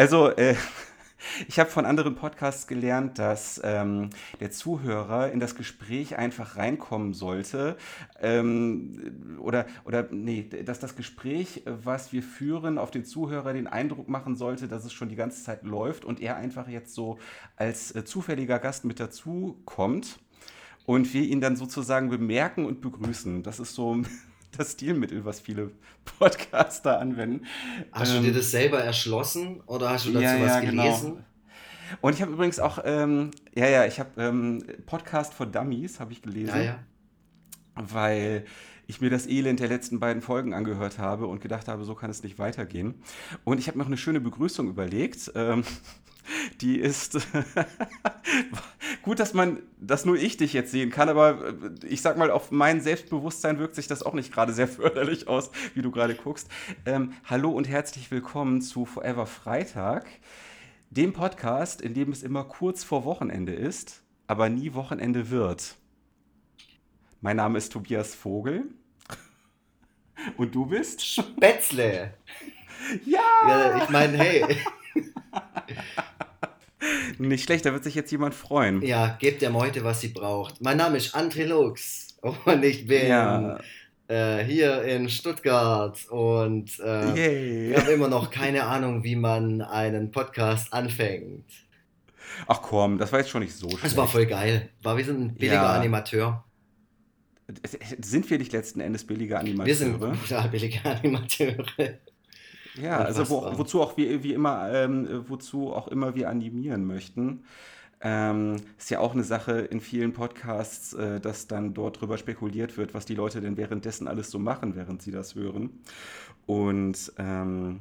Also, äh, ich habe von anderen Podcasts gelernt, dass ähm, der Zuhörer in das Gespräch einfach reinkommen sollte. Ähm, oder, oder, nee, dass das Gespräch, was wir führen, auf den Zuhörer den Eindruck machen sollte, dass es schon die ganze Zeit läuft und er einfach jetzt so als äh, zufälliger Gast mit dazu kommt und wir ihn dann sozusagen bemerken und begrüßen. Das ist so das Stilmittel, was viele Podcaster anwenden. Hast ähm, du dir das selber erschlossen oder hast du dazu ja, was ja, genau. gelesen? Genau. Und ich habe übrigens auch, ähm, ja, ja, ich habe ähm, Podcast for Dummies, habe ich gelesen. Ja, ja. Weil ich mir das Elend der letzten beiden Folgen angehört habe und gedacht habe, so kann es nicht weitergehen. Und ich habe noch eine schöne Begrüßung überlegt. Ähm, die ist gut, dass man, dass nur ich dich jetzt sehen kann, aber äh, ich sag mal, auf mein Selbstbewusstsein wirkt sich das auch nicht gerade sehr förderlich aus, wie du gerade guckst. Ähm, hallo und herzlich willkommen zu Forever Freitag, dem Podcast, in dem es immer kurz vor Wochenende ist, aber nie Wochenende wird. Mein Name ist Tobias Vogel. Und du bist? Spätzle. Ja! ja ich meine, hey. Nicht schlecht, da wird sich jetzt jemand freuen. Ja, gebt der Meute, was sie braucht. Mein Name ist André Lux und ich bin ja. äh, hier in Stuttgart und äh, ich habe immer noch keine Ahnung, wie man einen Podcast anfängt. Ach komm, das war jetzt schon nicht so schlecht. Das war voll geil. War wie so ein billiger ja. Animateur. Sind wir nicht letzten Endes billige Animateure? Wir sind total billige Animateure. Ja, also wo, wozu auch wie, wie immer, ähm, wozu auch immer wir animieren möchten. Ähm, ist ja auch eine Sache in vielen Podcasts, äh, dass dann dort drüber spekuliert wird, was die Leute denn währenddessen alles so machen, während sie das hören. Und ähm,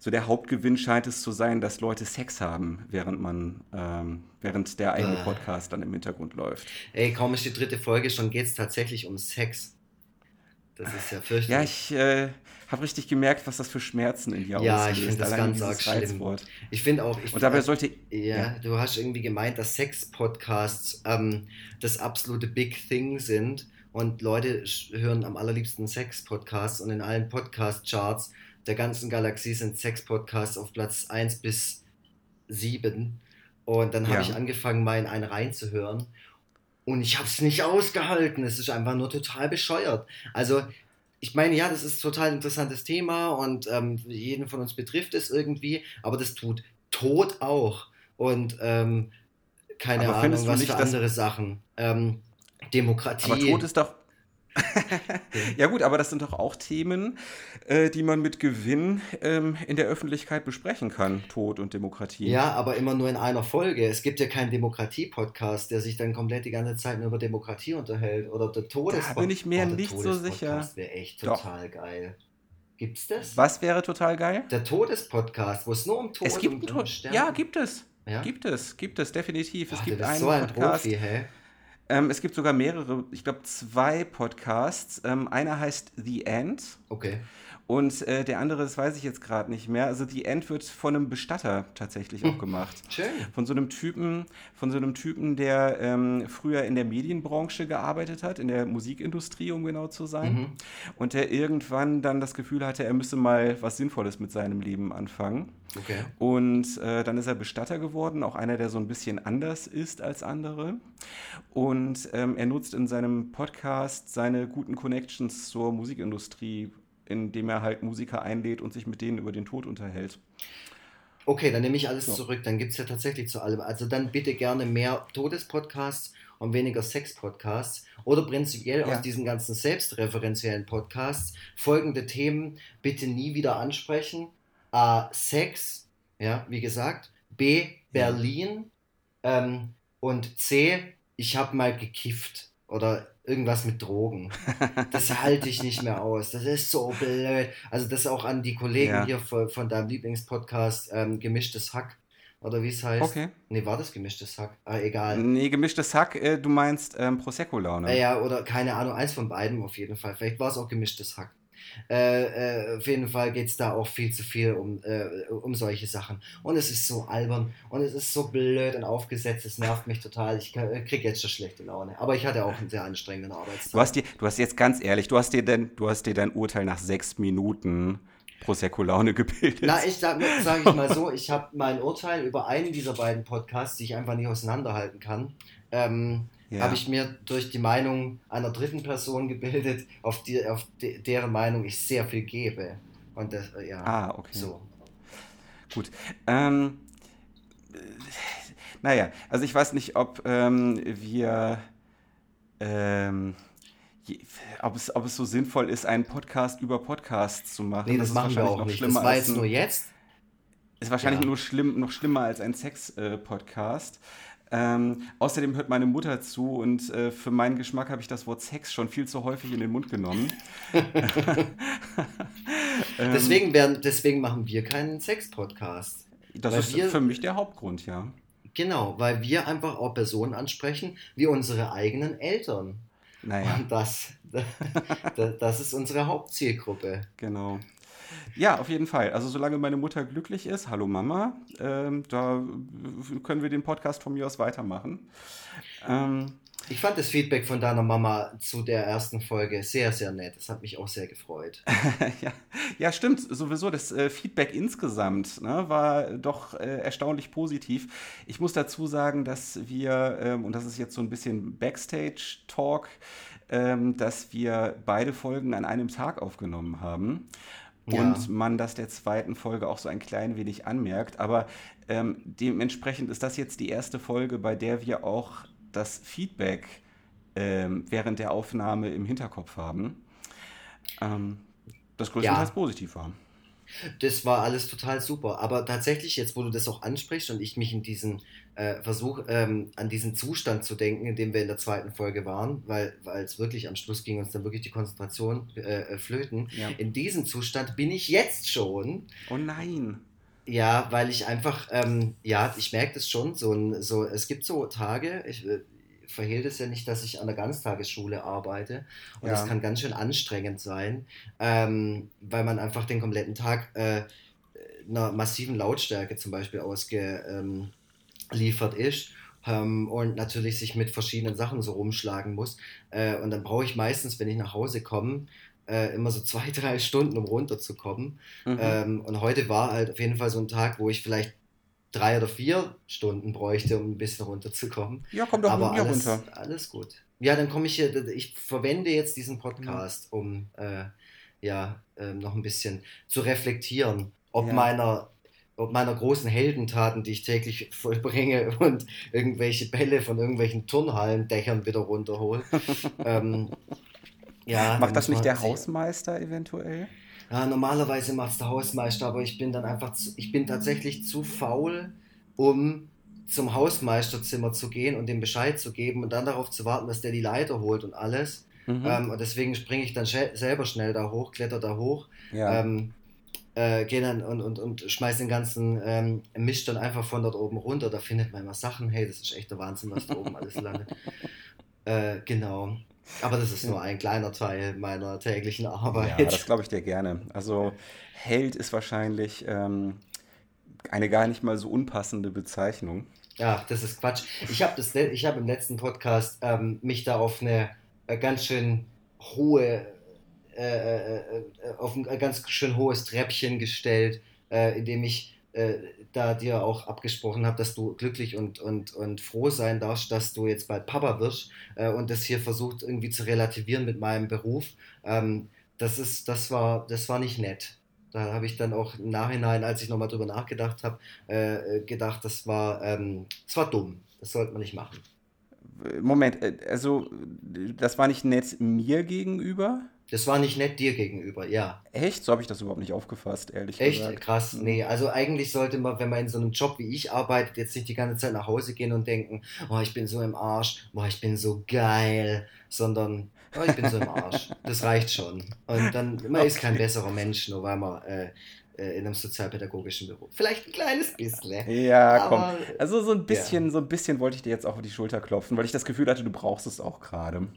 so der Hauptgewinn scheint es zu sein, dass Leute Sex haben, während man, ähm, während der eigene äh. Podcast dann im Hintergrund läuft. Ey, kaum ist die dritte Folge, schon geht es tatsächlich um Sex. Das ist ja fürchterlich. Ja, ich äh, habe richtig gemerkt, was das für Schmerzen in dir ja, auslöst. Ja, ich finde das ganz arg schlimm. Ich finde auch... Ich Und dabei sollte... Ja, ja, du hast irgendwie gemeint, dass Sex-Podcasts ähm, das absolute Big Thing sind und Leute hören am allerliebsten Sex-Podcasts und in allen Podcast-Charts der ganzen Galaxie sind Sex-Podcasts auf Platz 1 bis 7 und dann habe ja. ich angefangen, mal in einen reinzuhören und ich habe es nicht ausgehalten. Es ist einfach nur total bescheuert. Also, ich meine, ja, das ist ein total interessantes Thema und ähm, jeden von uns betrifft es irgendwie, aber das tut Tod auch. Und ähm, keine aber Ahnung, was nicht, für andere Sachen. Ähm, Demokratie. Aber Tod ist doch, ja gut, aber das sind doch auch Themen, äh, die man mit Gewinn ähm, in der Öffentlichkeit besprechen kann, Tod und Demokratie. Ja, aber immer nur in einer Folge. Es gibt ja keinen Demokratie-Podcast, der sich dann komplett die ganze Zeit nur über Demokratie unterhält. Oder der Todespodcast. Da bin ich mir oh, nicht so sicher. Das wäre echt total doch. geil. Gibt's das? Was wäre total geil? Der Todespodcast, wo es nur um Tod es gibt und um Sterben Ja, gibt es. Ja? Gibt es, gibt es, definitiv. Es Ach, gibt einen so ein Podcast. Profi, hä? Ähm, es gibt sogar mehrere, ich glaube zwei Podcasts. Ähm, einer heißt The End. Okay. Und äh, der andere, das weiß ich jetzt gerade nicht mehr. Also The End wird von einem Bestatter tatsächlich auch gemacht. Schön. Von so einem Typen, von so einem Typen, der ähm, früher in der Medienbranche gearbeitet hat, in der Musikindustrie, um genau zu sein. Mhm. Und der irgendwann dann das Gefühl hatte, er müsse mal was Sinnvolles mit seinem Leben anfangen. Okay. Und äh, dann ist er Bestatter geworden, auch einer, der so ein bisschen anders ist als andere. Und ähm, er nutzt in seinem Podcast seine guten Connections zur Musikindustrie indem er halt Musiker einlädt und sich mit denen über den Tod unterhält. Okay, dann nehme ich alles so. zurück. Dann gibt es ja tatsächlich zu allem. Also dann bitte gerne mehr Todespodcasts und weniger Sex-Podcasts. Oder prinzipiell ja. aus diesen ganzen selbstreferenziellen Podcasts folgende Themen bitte nie wieder ansprechen. A. Sex, ja, wie gesagt. B. Berlin. Ja. Ähm, und C. Ich habe mal gekifft. Oder irgendwas mit Drogen. Das halte ich nicht mehr aus. Das ist so blöd. Also das auch an die Kollegen ja. hier von, von deinem Lieblingspodcast ähm, Gemischtes Hack. Oder wie es heißt. Okay. Nee, war das gemischtes Hack? Ah, egal. Nee, gemischtes Hack, äh, du meinst ähm, Prosecco-Laune. Äh, ja, oder keine Ahnung, eins von beiden auf jeden Fall. Vielleicht war es auch gemischtes Hack. Äh, äh, auf jeden Fall geht es da auch viel zu viel um, äh, um solche Sachen. Und es ist so albern und es ist so blöd und aufgesetzt, es nervt mich total. Ich äh, kriege jetzt schon schlechte Laune. Aber ich hatte auch einen sehr anstrengenden Arbeitstag. Du hast dir, du hast jetzt ganz ehrlich, du hast dir denn, du hast dir dein Urteil nach sechs Minuten Prosecco-Laune gebildet. Na, ich sage sag ich mal so, ich habe mein Urteil über einen dieser beiden Podcasts, die ich einfach nicht auseinanderhalten kann, ähm, ja. habe ich mir durch die Meinung einer dritten Person gebildet, auf, die, auf de, deren Meinung ich sehr viel gebe. Und das, äh, ja, ah, okay. So. Gut. Ähm, naja, also ich weiß nicht, ob ähm, wir, ähm, ob, es, ob es so sinnvoll ist, einen Podcast über Podcasts zu machen. Nee, das, das machen wir auch nicht. Das war jetzt nur jetzt. Ist wahrscheinlich ja. nur schlimm, noch schlimmer als ein Sex-Podcast. Äh, ähm, außerdem hört meine Mutter zu und äh, für meinen Geschmack habe ich das Wort Sex schon viel zu häufig in den Mund genommen. deswegen, werden, deswegen machen wir keinen Sex-Podcast. Das ist wir, für mich der Hauptgrund, ja. Genau, weil wir einfach auch Personen ansprechen wie unsere eigenen Eltern. Naja. Und das, das, das ist unsere Hauptzielgruppe. Genau. Ja, auf jeden Fall. Also solange meine Mutter glücklich ist, hallo Mama, ähm, da können wir den Podcast von mir aus weitermachen. Ähm, ich fand das Feedback von deiner Mama zu der ersten Folge sehr, sehr nett. Das hat mich auch sehr gefreut. ja, ja, stimmt. Sowieso, das äh, Feedback insgesamt ne, war doch äh, erstaunlich positiv. Ich muss dazu sagen, dass wir, ähm, und das ist jetzt so ein bisschen Backstage-Talk, ähm, dass wir beide Folgen an einem Tag aufgenommen haben. Ja. Und man das der zweiten Folge auch so ein klein wenig anmerkt. Aber ähm, dementsprechend ist das jetzt die erste Folge, bei der wir auch das Feedback ähm, während der Aufnahme im Hinterkopf haben, ähm, das größtenteils ja. positiv war. Das war alles total super. Aber tatsächlich, jetzt wo du das auch ansprichst und ich mich in diesen äh, Versuch, ähm, an diesen Zustand zu denken, in dem wir in der zweiten Folge waren, weil, es wirklich am Schluss ging uns dann wirklich die Konzentration äh, äh flöten. Ja. In diesem Zustand bin ich jetzt schon. Oh nein. Ja, weil ich einfach, ähm, ja, ich merke das schon, so, so, es gibt so Tage, ich äh, verhehlt es ja nicht, dass ich an der Ganztagesschule arbeite und ja. das kann ganz schön anstrengend sein, ähm, weil man einfach den kompletten Tag äh, einer massiven Lautstärke zum Beispiel ausgeliefert ist ähm, und natürlich sich mit verschiedenen Sachen so rumschlagen muss. Äh, und dann brauche ich meistens, wenn ich nach Hause komme, äh, immer so zwei, drei Stunden, um runterzukommen. Mhm. Ähm, und heute war halt auf jeden Fall so ein Tag, wo ich vielleicht drei oder vier Stunden bräuchte, um ein bisschen runterzukommen. Ja, komm doch Aber hier alles, runter. Alles gut. Ja, dann komme ich hier, ich verwende jetzt diesen Podcast, ja. um äh, ja, äh, noch ein bisschen zu reflektieren, ob ja. meiner ob meiner großen Heldentaten, die ich täglich vollbringe und irgendwelche Bälle von irgendwelchen Turnhallendächern wieder runterhole. ähm, ja, Macht das nicht der Hausmeister eventuell? Ja, normalerweise macht es der Hausmeister, aber ich bin dann einfach, zu, ich bin tatsächlich zu faul, um zum Hausmeisterzimmer zu gehen und dem Bescheid zu geben und dann darauf zu warten, dass der die Leiter holt und alles. Mhm. Ähm, und deswegen springe ich dann selber schnell da hoch, kletter da hoch, ja. ähm, äh, gehe dann und, und, und schmeiß den ganzen ähm, Misch dann einfach von dort oben runter. Da findet man immer Sachen. Hey, das ist echt der Wahnsinn, was da oben alles landet. Äh, genau. Aber das ist nur ein kleiner Teil meiner täglichen Arbeit. Ja, das glaube ich dir gerne. Also Held ist wahrscheinlich ähm, eine gar nicht mal so unpassende Bezeichnung. Ach, das ist Quatsch. Ich habe hab im letzten Podcast ähm, mich da auf eine äh, ganz schön hohe, äh, äh, äh auf ein ganz schön hohes Treppchen gestellt, indem ich da dir auch abgesprochen habe, dass du glücklich und, und, und froh sein darfst, dass du jetzt bald Papa wirst äh, und das hier versucht irgendwie zu relativieren mit meinem Beruf. Ähm, das, ist, das, war, das war nicht nett. Da habe ich dann auch im Nachhinein, als ich nochmal drüber nachgedacht habe, äh, gedacht, das war, ähm, das war dumm. Das sollte man nicht machen. Moment, äh, also das war nicht nett mir gegenüber? Das war nicht nett dir gegenüber, ja. Echt? So habe ich das überhaupt nicht aufgefasst, ehrlich Echt? gesagt. Echt? Krass. Hm. Nee, also eigentlich sollte man, wenn man in so einem Job wie ich arbeitet, jetzt nicht die ganze Zeit nach Hause gehen und denken, oh, ich bin so im Arsch, oh, ich bin so geil, sondern, oh, ich bin so im Arsch. Das reicht schon. Und dann, man okay. ist kein besserer Mensch, nur weil man äh, äh, in einem sozialpädagogischen Beruf. Vielleicht ein kleines bisschen. Ja, komm. Also so ein bisschen, ja. so ein bisschen wollte ich dir jetzt auch auf die Schulter klopfen, weil ich das Gefühl hatte, du brauchst es auch gerade.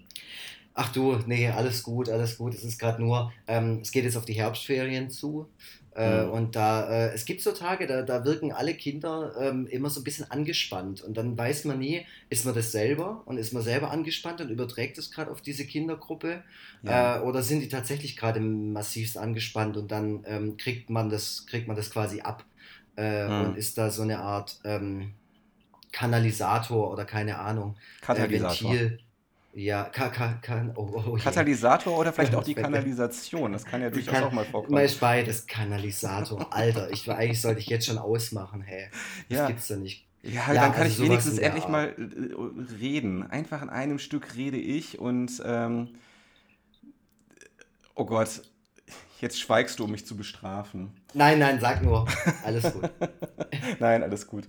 Ach du, nee, alles gut, alles gut. Es ist gerade nur, ähm, es geht jetzt auf die Herbstferien zu. Äh, mhm. Und da, äh, es gibt so Tage, da, da wirken alle Kinder ähm, immer so ein bisschen angespannt. Und dann weiß man nie, ist man das selber und ist man selber angespannt und überträgt es gerade auf diese Kindergruppe? Ja. Äh, oder sind die tatsächlich gerade massivst angespannt und dann ähm, kriegt, man das, kriegt man das quasi ab äh, mhm. und ist da so eine Art ähm, Kanalisator oder keine Ahnung, äh, Katalysator. Ventil. Ja, ka, ka, ka, oh, oh, oh Katalysator oder vielleicht auch die Kanalisation. Das kann ja durchaus kann, auch mal vorkommen. Mal beides Kanalisator. Alter, ich, eigentlich sollte ich jetzt schon ausmachen, hey. Das ja. gibt's doch nicht. Ja, ja dann kann also ich wenigstens endlich mal äh, reden. Einfach in einem Stück rede ich und ähm, oh Gott, Jetzt schweigst du, um mich zu bestrafen. Nein, nein, sag nur. Alles gut. nein, alles gut.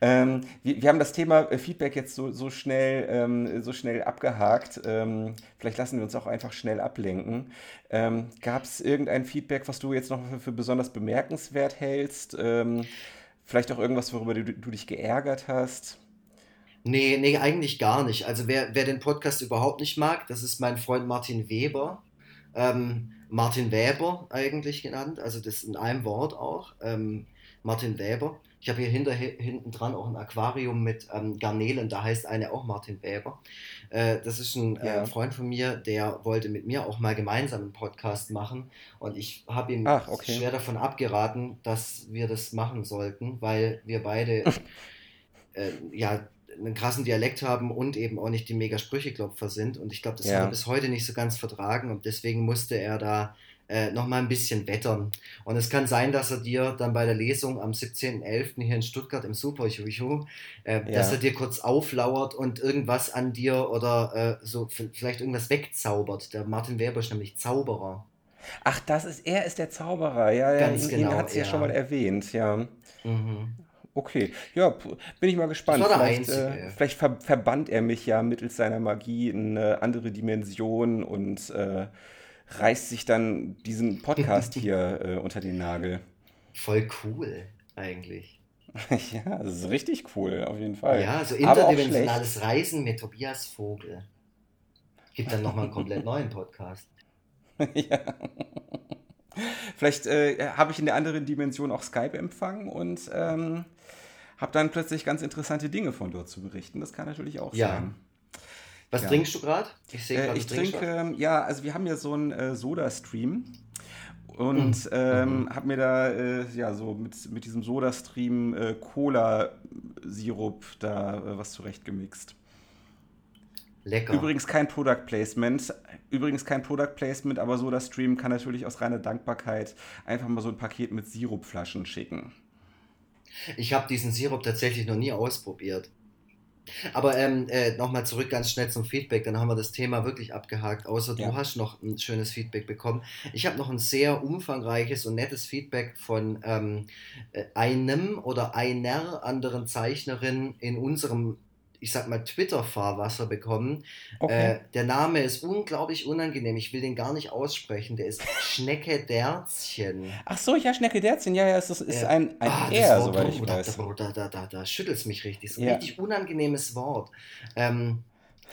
Ähm, wir, wir, haben das Thema äh, Feedback jetzt so, so, schnell, ähm, so schnell abgehakt. Ähm, vielleicht lassen wir uns auch einfach schnell ablenken. Ähm, Gab es irgendein Feedback, was du jetzt noch für, für besonders bemerkenswert hältst? Ähm, vielleicht auch irgendwas, worüber du, du dich geärgert hast? Nee, nee, eigentlich gar nicht. Also wer, wer den Podcast überhaupt nicht mag, das ist mein Freund Martin Weber. Ähm, Martin Weber eigentlich genannt, also das in einem Wort auch. Ähm, Martin Weber. Ich habe hier hinter, hinten dran auch ein Aquarium mit ähm, Garnelen, da heißt eine auch Martin Weber. Äh, das ist ein äh, ja. äh, Freund von mir, der wollte mit mir auch mal gemeinsam einen Podcast machen und ich habe ihm Ach, okay. schwer davon abgeraten, dass wir das machen sollten, weil wir beide äh, ja einen krassen Dialekt haben und eben auch nicht die mega Sprücheklopfer sind. Und ich glaube, das ja. hat er bis heute nicht so ganz vertragen und deswegen musste er da äh, nochmal ein bisschen wettern. Und es kann sein, dass er dir dann bei der Lesung am 17.11. hier in Stuttgart im Super Juju, äh, ja. dass er dir kurz auflauert und irgendwas an dir oder äh, so vielleicht irgendwas wegzaubert. Der Martin Weber ist nämlich Zauberer. Ach, das ist, er ist der Zauberer, ja, ja, Ganz ihn, genau, ihn hat es ja. ja schon mal erwähnt, ja. Mhm. Okay, ja, bin ich mal gespannt. Vielleicht, äh, vielleicht ver verbannt er mich ja mittels seiner Magie in eine andere Dimension und äh, reißt sich dann diesen Podcast hier äh, unter den Nagel. Voll cool, eigentlich. ja, das ist richtig cool, auf jeden Fall. Ja, so interdimensionales Reisen mit Tobias Vogel. Gibt dann nochmal einen komplett neuen Podcast. ja. Vielleicht äh, habe ich in der anderen Dimension auch Skype empfangen und ähm, habe dann plötzlich ganz interessante Dinge von dort zu berichten. Das kann natürlich auch ja. sein. Was ja. trinkst du gerade? Ich, sehe äh, ich trinke, ja, also wir haben ja so einen äh, Soda-Stream und mhm. ähm, mhm. habe mir da äh, ja so mit, mit diesem Soda-Stream äh, Cola-Sirup da äh, was zurechtgemixt. Lecker. Übrigens kein Product Placement. Übrigens kein Product Placement, aber SodaStream kann natürlich aus reiner Dankbarkeit einfach mal so ein Paket mit Sirupflaschen schicken. Ich habe diesen Sirup tatsächlich noch nie ausprobiert. Aber ähm, äh, nochmal zurück ganz schnell zum Feedback, dann haben wir das Thema wirklich abgehakt, außer du ja. hast noch ein schönes Feedback bekommen. Ich habe noch ein sehr umfangreiches und nettes Feedback von ähm, äh, einem oder einer anderen Zeichnerin in unserem ich sag mal, Twitter-Fahrwasser bekommen. Okay. Äh, der Name ist unglaublich unangenehm. Ich will den gar nicht aussprechen. Der ist Schnecke Derzchen. Ach so, ja, Schnecke Derzchen. Ja, ja, es ist, ist ein, ein ah, R, soweit ich da, weiß. Da, da, da, da, schüttelt es mich richtig. So ein ja. richtig unangenehmes Wort. Ähm,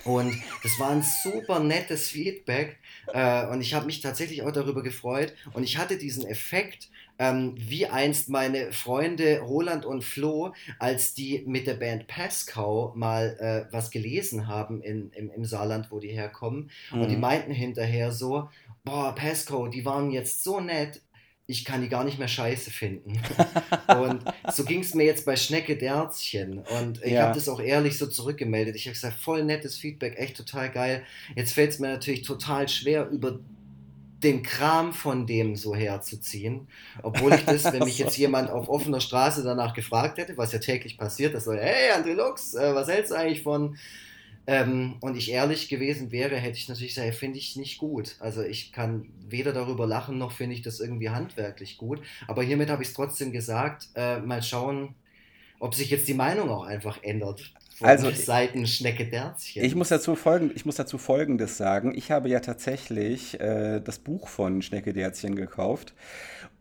und das war ein super nettes Feedback. Äh, und ich habe mich tatsächlich auch darüber gefreut. Und ich hatte diesen Effekt, ähm, wie einst meine Freunde Roland und Flo, als die mit der Band Pascal mal äh, was gelesen haben in, im, im Saarland, wo die herkommen. Mhm. Und die mhm. meinten hinterher so, boah, Pascal, die waren jetzt so nett, ich kann die gar nicht mehr scheiße finden. und so ging es mir jetzt bei Schnecke Derzchen. Und ich ja. habe das auch ehrlich so zurückgemeldet. Ich habe gesagt, voll nettes Feedback, echt total geil. Jetzt fällt es mir natürlich total schwer, über den Kram von dem so herzuziehen. Obwohl ich das, wenn mich jetzt jemand auf offener Straße danach gefragt hätte, was ja täglich passiert, das so, hey André Lux, äh, was hältst du eigentlich von? Ähm, und ich ehrlich gewesen wäre, hätte ich natürlich gesagt, finde ich nicht gut. Also ich kann weder darüber lachen, noch finde ich das irgendwie handwerklich gut. Aber hiermit habe ich es trotzdem gesagt, äh, mal schauen, ob sich jetzt die Meinung auch einfach ändert also Seiten Schnecke Derzchen. Ich muss dazu folgen, ich muss dazu Folgendes sagen. Ich habe ja tatsächlich äh, das Buch von Schnecke Derzchen gekauft.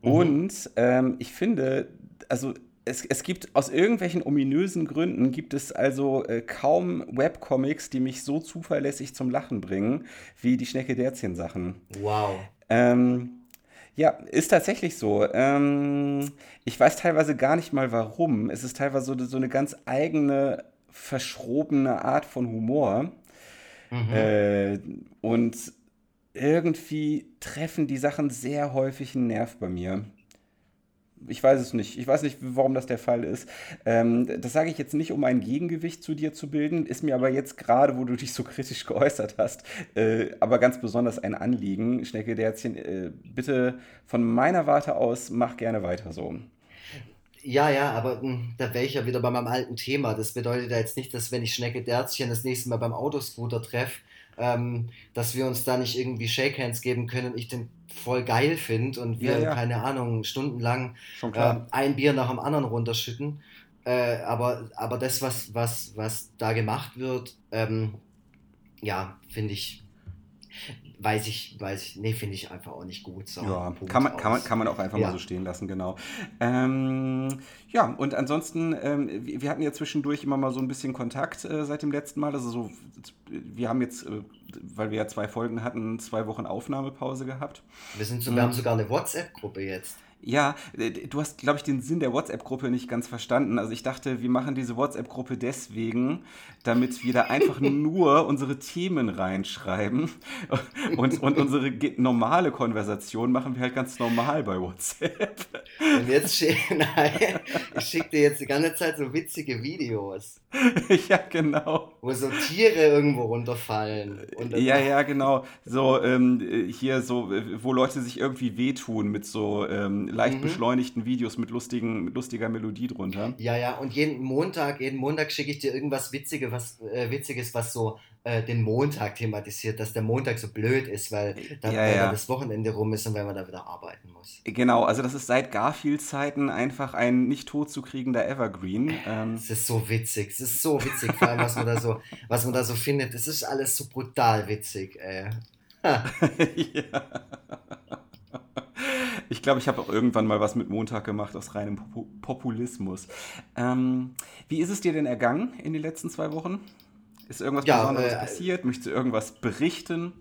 Mhm. Und ähm, ich finde, also es, es gibt aus irgendwelchen ominösen Gründen gibt es also äh, kaum Webcomics, die mich so zuverlässig zum Lachen bringen, wie die Schnecke-Derzchen-Sachen. Wow. Ähm, ja, ist tatsächlich so. Ähm, ich weiß teilweise gar nicht mal warum. Es ist teilweise so, so eine ganz eigene, verschrobene Art von Humor. Mhm. Äh, und irgendwie treffen die Sachen sehr häufig einen Nerv bei mir. Ich weiß es nicht. Ich weiß nicht, warum das der Fall ist. Ähm, das sage ich jetzt nicht, um ein Gegengewicht zu dir zu bilden, ist mir aber jetzt gerade, wo du dich so kritisch geäußert hast, äh, aber ganz besonders ein Anliegen. Schnecke Derzchen, äh, bitte von meiner Warte aus, mach gerne weiter so. Ja, ja, aber mh, hm, da wäre ich ja wieder bei meinem alten Thema. Das bedeutet ja jetzt nicht, dass wenn ich Schnecke Derzchen das nächste Mal beim Autoscooter treffe, ähm, dass wir uns da nicht irgendwie Shake Hands geben können und ich den voll geil finde und wir, ja, ja. keine Ahnung, stundenlang äh, ein Bier nach dem anderen runterschütten. Äh, aber, aber das, was, was, was da gemacht wird, ähm, ja, finde ich, weiß ich, weiß ich, nee, finde ich einfach auch nicht gut. So, ja, kann man, kann, man, kann man auch einfach ja. mal so stehen lassen, genau. Ähm, ja, und ansonsten, ähm, wir hatten ja zwischendurch immer mal so ein bisschen Kontakt äh, seit dem letzten Mal. Also so, wir haben jetzt, äh, weil wir ja zwei Folgen hatten, zwei Wochen Aufnahmepause gehabt. Wir, sind so, wir haben sogar eine WhatsApp-Gruppe jetzt. Ja, äh, du hast, glaube ich, den Sinn der WhatsApp-Gruppe nicht ganz verstanden. Also ich dachte, wir machen diese WhatsApp-Gruppe deswegen, damit wir da einfach nur unsere Themen reinschreiben und, und unsere normale Konversation machen wir halt ganz normal bei WhatsApp. Und jetzt nein, ich schicke dir jetzt die ganze Zeit so witzige Videos. ja, genau. Wo so Tiere irgendwo runterfallen. ja, ja, genau. So ähm, hier so, wo Leute sich irgendwie wehtun mit so ähm, leicht mhm. beschleunigten Videos mit, lustigen, mit lustiger Melodie drunter. Ja, ja, und jeden Montag, jeden Montag schicke ich dir irgendwas Witzige, was, äh, Witziges, was so äh, den Montag thematisiert, dass der Montag so blöd ist, weil dann, ja, ja. das Wochenende rum ist und weil man da wieder arbeiten muss. Genau, also das ist seit Garfield-Zeiten einfach ein nicht tot zu kriegender Evergreen. Ähm. Es ist so witzig, es ist so witzig, vor allem was man da so, was man da so findet. Es ist alles so brutal witzig, ey. ja. Ich glaube, ich habe auch irgendwann mal was mit Montag gemacht aus reinem Populismus. Ähm, wie ist es dir denn ergangen in den letzten zwei Wochen? Ist irgendwas ja, Besonderes äh, passiert? Möchtest du irgendwas berichten?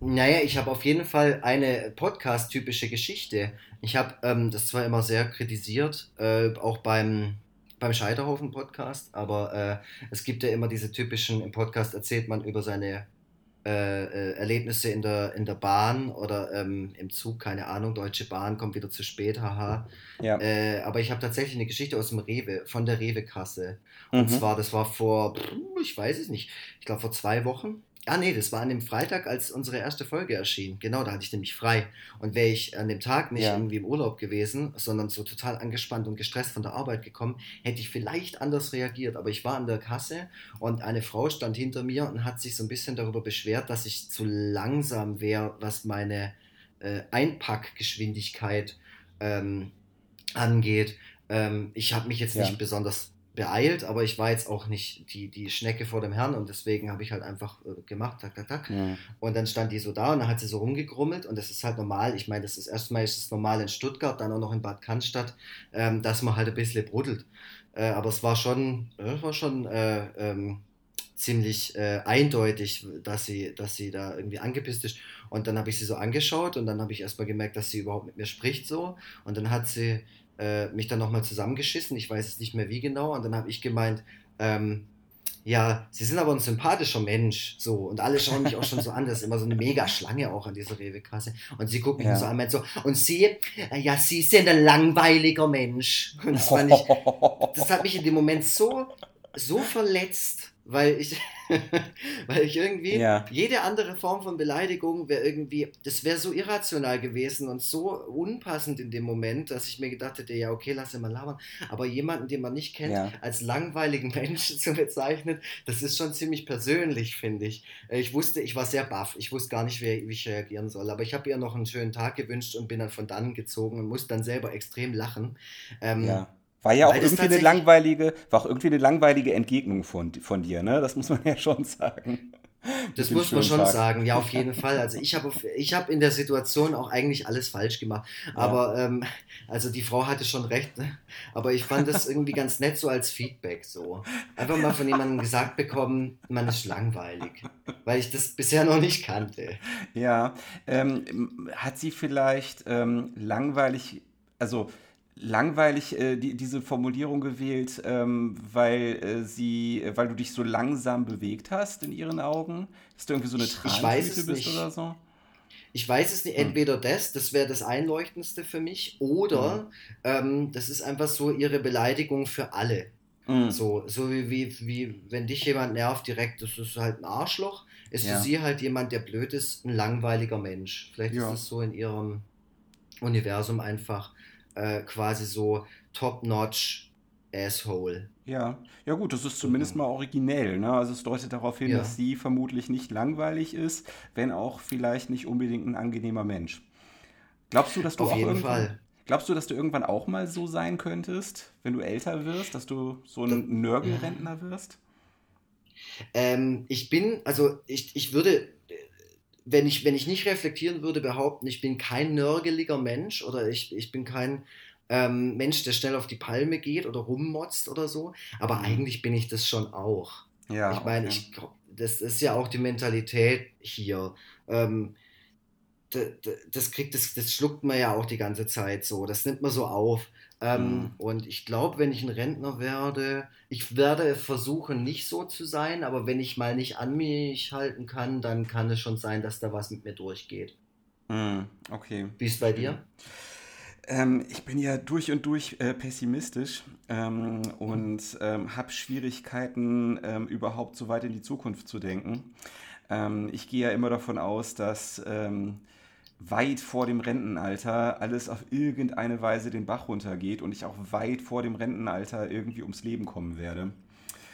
Naja, ich habe auf jeden Fall eine Podcast-typische Geschichte. Ich habe ähm, das zwar immer sehr kritisiert, äh, auch beim, beim Scheiterhaufen-Podcast, aber äh, es gibt ja immer diese typischen, im Podcast erzählt man über seine äh, äh, Erlebnisse in der, in der Bahn oder ähm, im Zug, keine Ahnung, Deutsche Bahn kommt wieder zu spät, haha. Ja. Äh, aber ich habe tatsächlich eine Geschichte aus dem Rewe, von der Rewe-Kasse. Und mhm. zwar, das war vor, ich weiß es nicht, ich glaube vor zwei Wochen. Ah nee, das war an dem Freitag, als unsere erste Folge erschien. Genau, da hatte ich nämlich frei. Und wäre ich an dem Tag nicht ja. irgendwie im Urlaub gewesen, sondern so total angespannt und gestresst von der Arbeit gekommen, hätte ich vielleicht anders reagiert. Aber ich war an der Kasse und eine Frau stand hinter mir und hat sich so ein bisschen darüber beschwert, dass ich zu langsam wäre, was meine äh, Einpackgeschwindigkeit ähm, angeht. Ähm, ich habe mich jetzt ja. nicht besonders beeilt, aber ich war jetzt auch nicht die, die Schnecke vor dem Herrn und deswegen habe ich halt einfach äh, gemacht, tak, tak, tak. Ja. Und dann stand die so da und dann hat sie so rumgegrummelt und das ist halt normal. Ich meine, das ist erstmal ist es normal in Stuttgart, dann auch noch in Bad Cannstatt, ähm, dass man halt ein bisschen bruddelt. Äh, aber es war schon, äh, war schon äh, ähm, ziemlich äh, eindeutig, dass sie, dass sie da irgendwie angepisst ist. Und dann habe ich sie so angeschaut und dann habe ich erstmal gemerkt, dass sie überhaupt mit mir spricht so. Und dann hat sie äh, mich dann nochmal zusammengeschissen. Ich weiß es nicht mehr wie genau. Und dann habe ich gemeint, ähm, ja, Sie sind aber ein sympathischer Mensch, so. Und alle schauen mich auch schon so an. Das ist immer so eine mega Schlange auch an dieser Rewe-Kasse. Und sie gucken mich ja. so an, meint so, und Sie, äh, ja, Sie sind ein langweiliger Mensch. Und das fand ich, das hat mich in dem Moment so, so verletzt, weil ich, Weil ich irgendwie, ja. jede andere Form von Beleidigung wäre irgendwie, das wäre so irrational gewesen und so unpassend in dem Moment, dass ich mir gedacht hätte, ja, okay, lass ihn mal labern. Aber jemanden, den man nicht kennt, ja. als langweiligen Menschen zu bezeichnen, das ist schon ziemlich persönlich, finde ich. Ich wusste, ich war sehr baff, ich wusste gar nicht, wie, ich reagieren soll. Aber ich habe ihr noch einen schönen Tag gewünscht und bin dann von dann gezogen und musste dann selber extrem lachen. Ähm, ja. War ja auch irgendwie eine langweilige, war auch irgendwie eine langweilige Entgegnung von, von dir, ne? Das muss man ja schon sagen. Das muss man schon Tag. sagen, ja, auf jeden Fall. Also ich habe ich hab in der Situation auch eigentlich alles falsch gemacht. Aber ja. ähm, also die Frau hatte schon recht, ne? aber ich fand das irgendwie ganz nett so als Feedback so. Einfach mal von jemandem gesagt bekommen, man ist langweilig, weil ich das bisher noch nicht kannte. Ja, ähm, hat sie vielleicht ähm, langweilig, also langweilig äh, die, diese Formulierung gewählt, ähm, weil äh, sie, weil du dich so langsam bewegt hast in ihren Augen? Dass du irgendwie so eine Trantüte bist oder so? Ich weiß es nicht, hm. entweder das, das wäre das Einleuchtendste für mich, oder hm. ähm, das ist einfach so ihre Beleidigung für alle. Hm. So, so wie, wie, wie, wenn dich jemand nervt direkt, das ist halt ein Arschloch, ist ja. für sie halt jemand, der blöd ist, ein langweiliger Mensch. Vielleicht ja. ist es so in ihrem Universum einfach äh, quasi so top-notch Asshole. Ja, ja gut, das ist zumindest mal originell. Ne? Also es deutet darauf hin, ja. dass sie vermutlich nicht langweilig ist, wenn auch vielleicht nicht unbedingt ein angenehmer Mensch. Glaubst du, dass du Auf auch jeden Fall. Glaubst du, dass du irgendwann auch mal so sein könntest, wenn du älter wirst, dass du so ein Nörgelrentner wirst? Ähm, ich bin, also ich, ich würde wenn ich, wenn ich nicht reflektieren würde, behaupten, ich bin kein nörgeliger Mensch oder ich, ich bin kein ähm, Mensch, der schnell auf die Palme geht oder rummotzt oder so. Aber mhm. eigentlich bin ich das schon auch. Ja, ich meine, okay. ich, das ist ja auch die Mentalität hier. Ähm, das kriegt, das, das schluckt man ja auch die ganze Zeit so. Das nimmt man so auf. Ähm, mhm. Und ich glaube, wenn ich ein Rentner werde, ich werde versuchen, nicht so zu sein, aber wenn ich mal nicht an mich halten kann, dann kann es schon sein, dass da was mit mir durchgeht. Mhm. Okay. Wie ist es bei dir? Ähm, ich bin ja durch und durch äh, pessimistisch ähm, und ähm, habe Schwierigkeiten, ähm, überhaupt so weit in die Zukunft zu denken. Ähm, ich gehe ja immer davon aus, dass weit vor dem Rentenalter alles auf irgendeine Weise den Bach runtergeht und ich auch weit vor dem Rentenalter irgendwie ums Leben kommen werde.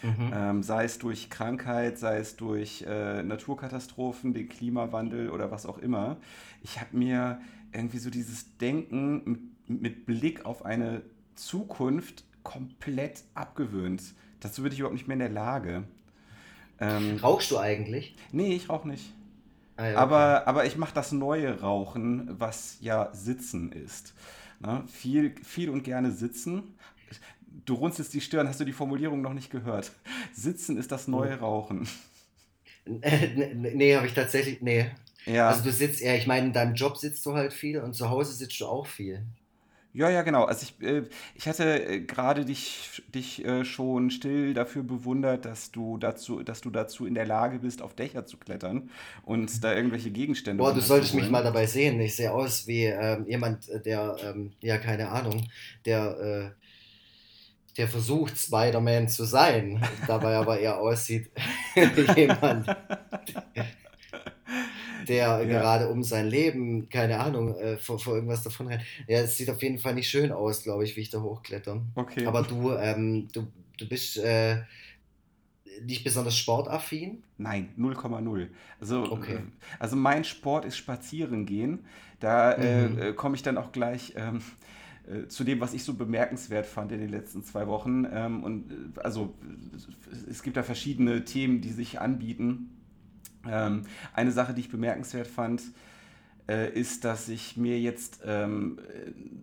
Mhm. Ähm, sei es durch Krankheit, sei es durch äh, Naturkatastrophen, den Klimawandel oder was auch immer. Ich habe mir irgendwie so dieses Denken mit, mit, Blick auf eine Zukunft komplett abgewöhnt. Dazu würde ich überhaupt nicht mehr in der Lage. Ähm, Rauchst du eigentlich? Nee, ich rauche nicht. Ah, ja, okay. aber, aber ich mache das neue Rauchen, was ja Sitzen ist. Ne? Viel, viel und gerne sitzen. Du runzelst die Stirn, hast du die Formulierung noch nicht gehört. Sitzen ist das neue hm. Rauchen. Nee, nee habe ich tatsächlich, nee. Ja. Also du sitzt, ja, ich meine, in deinem Job sitzt du halt viel und zu Hause sitzt du auch viel. Ja, ja, genau. Also ich, äh, ich hatte äh, gerade dich, dich äh, schon still dafür bewundert, dass du dazu, dass du dazu in der Lage bist, auf Dächer zu klettern und da irgendwelche Gegenstände. Boah, du solltest mich mal dabei sehen. Ich sehe aus wie ähm, jemand, der, ähm, ja, keine Ahnung, der, äh, der versucht, Spider-Man zu sein, dabei aber eher aussieht wie jemand, der ja. gerade um sein Leben, keine Ahnung, äh, vor, vor irgendwas davon rennt. Ja, es sieht auf jeden Fall nicht schön aus, glaube ich, wie ich da hochkletter. Okay. Aber du, ähm, du, du bist äh, nicht besonders sportaffin? Nein, 0,0. Also, okay. Äh, also mein Sport ist Spazieren gehen. Da äh, mhm. äh, komme ich dann auch gleich. Ähm, äh, zu dem, was ich so bemerkenswert fand in den letzten zwei Wochen. Ähm, und also es gibt da verschiedene Themen, die sich anbieten. Ähm, eine Sache, die ich bemerkenswert fand, äh, ist, dass ich mir jetzt ähm,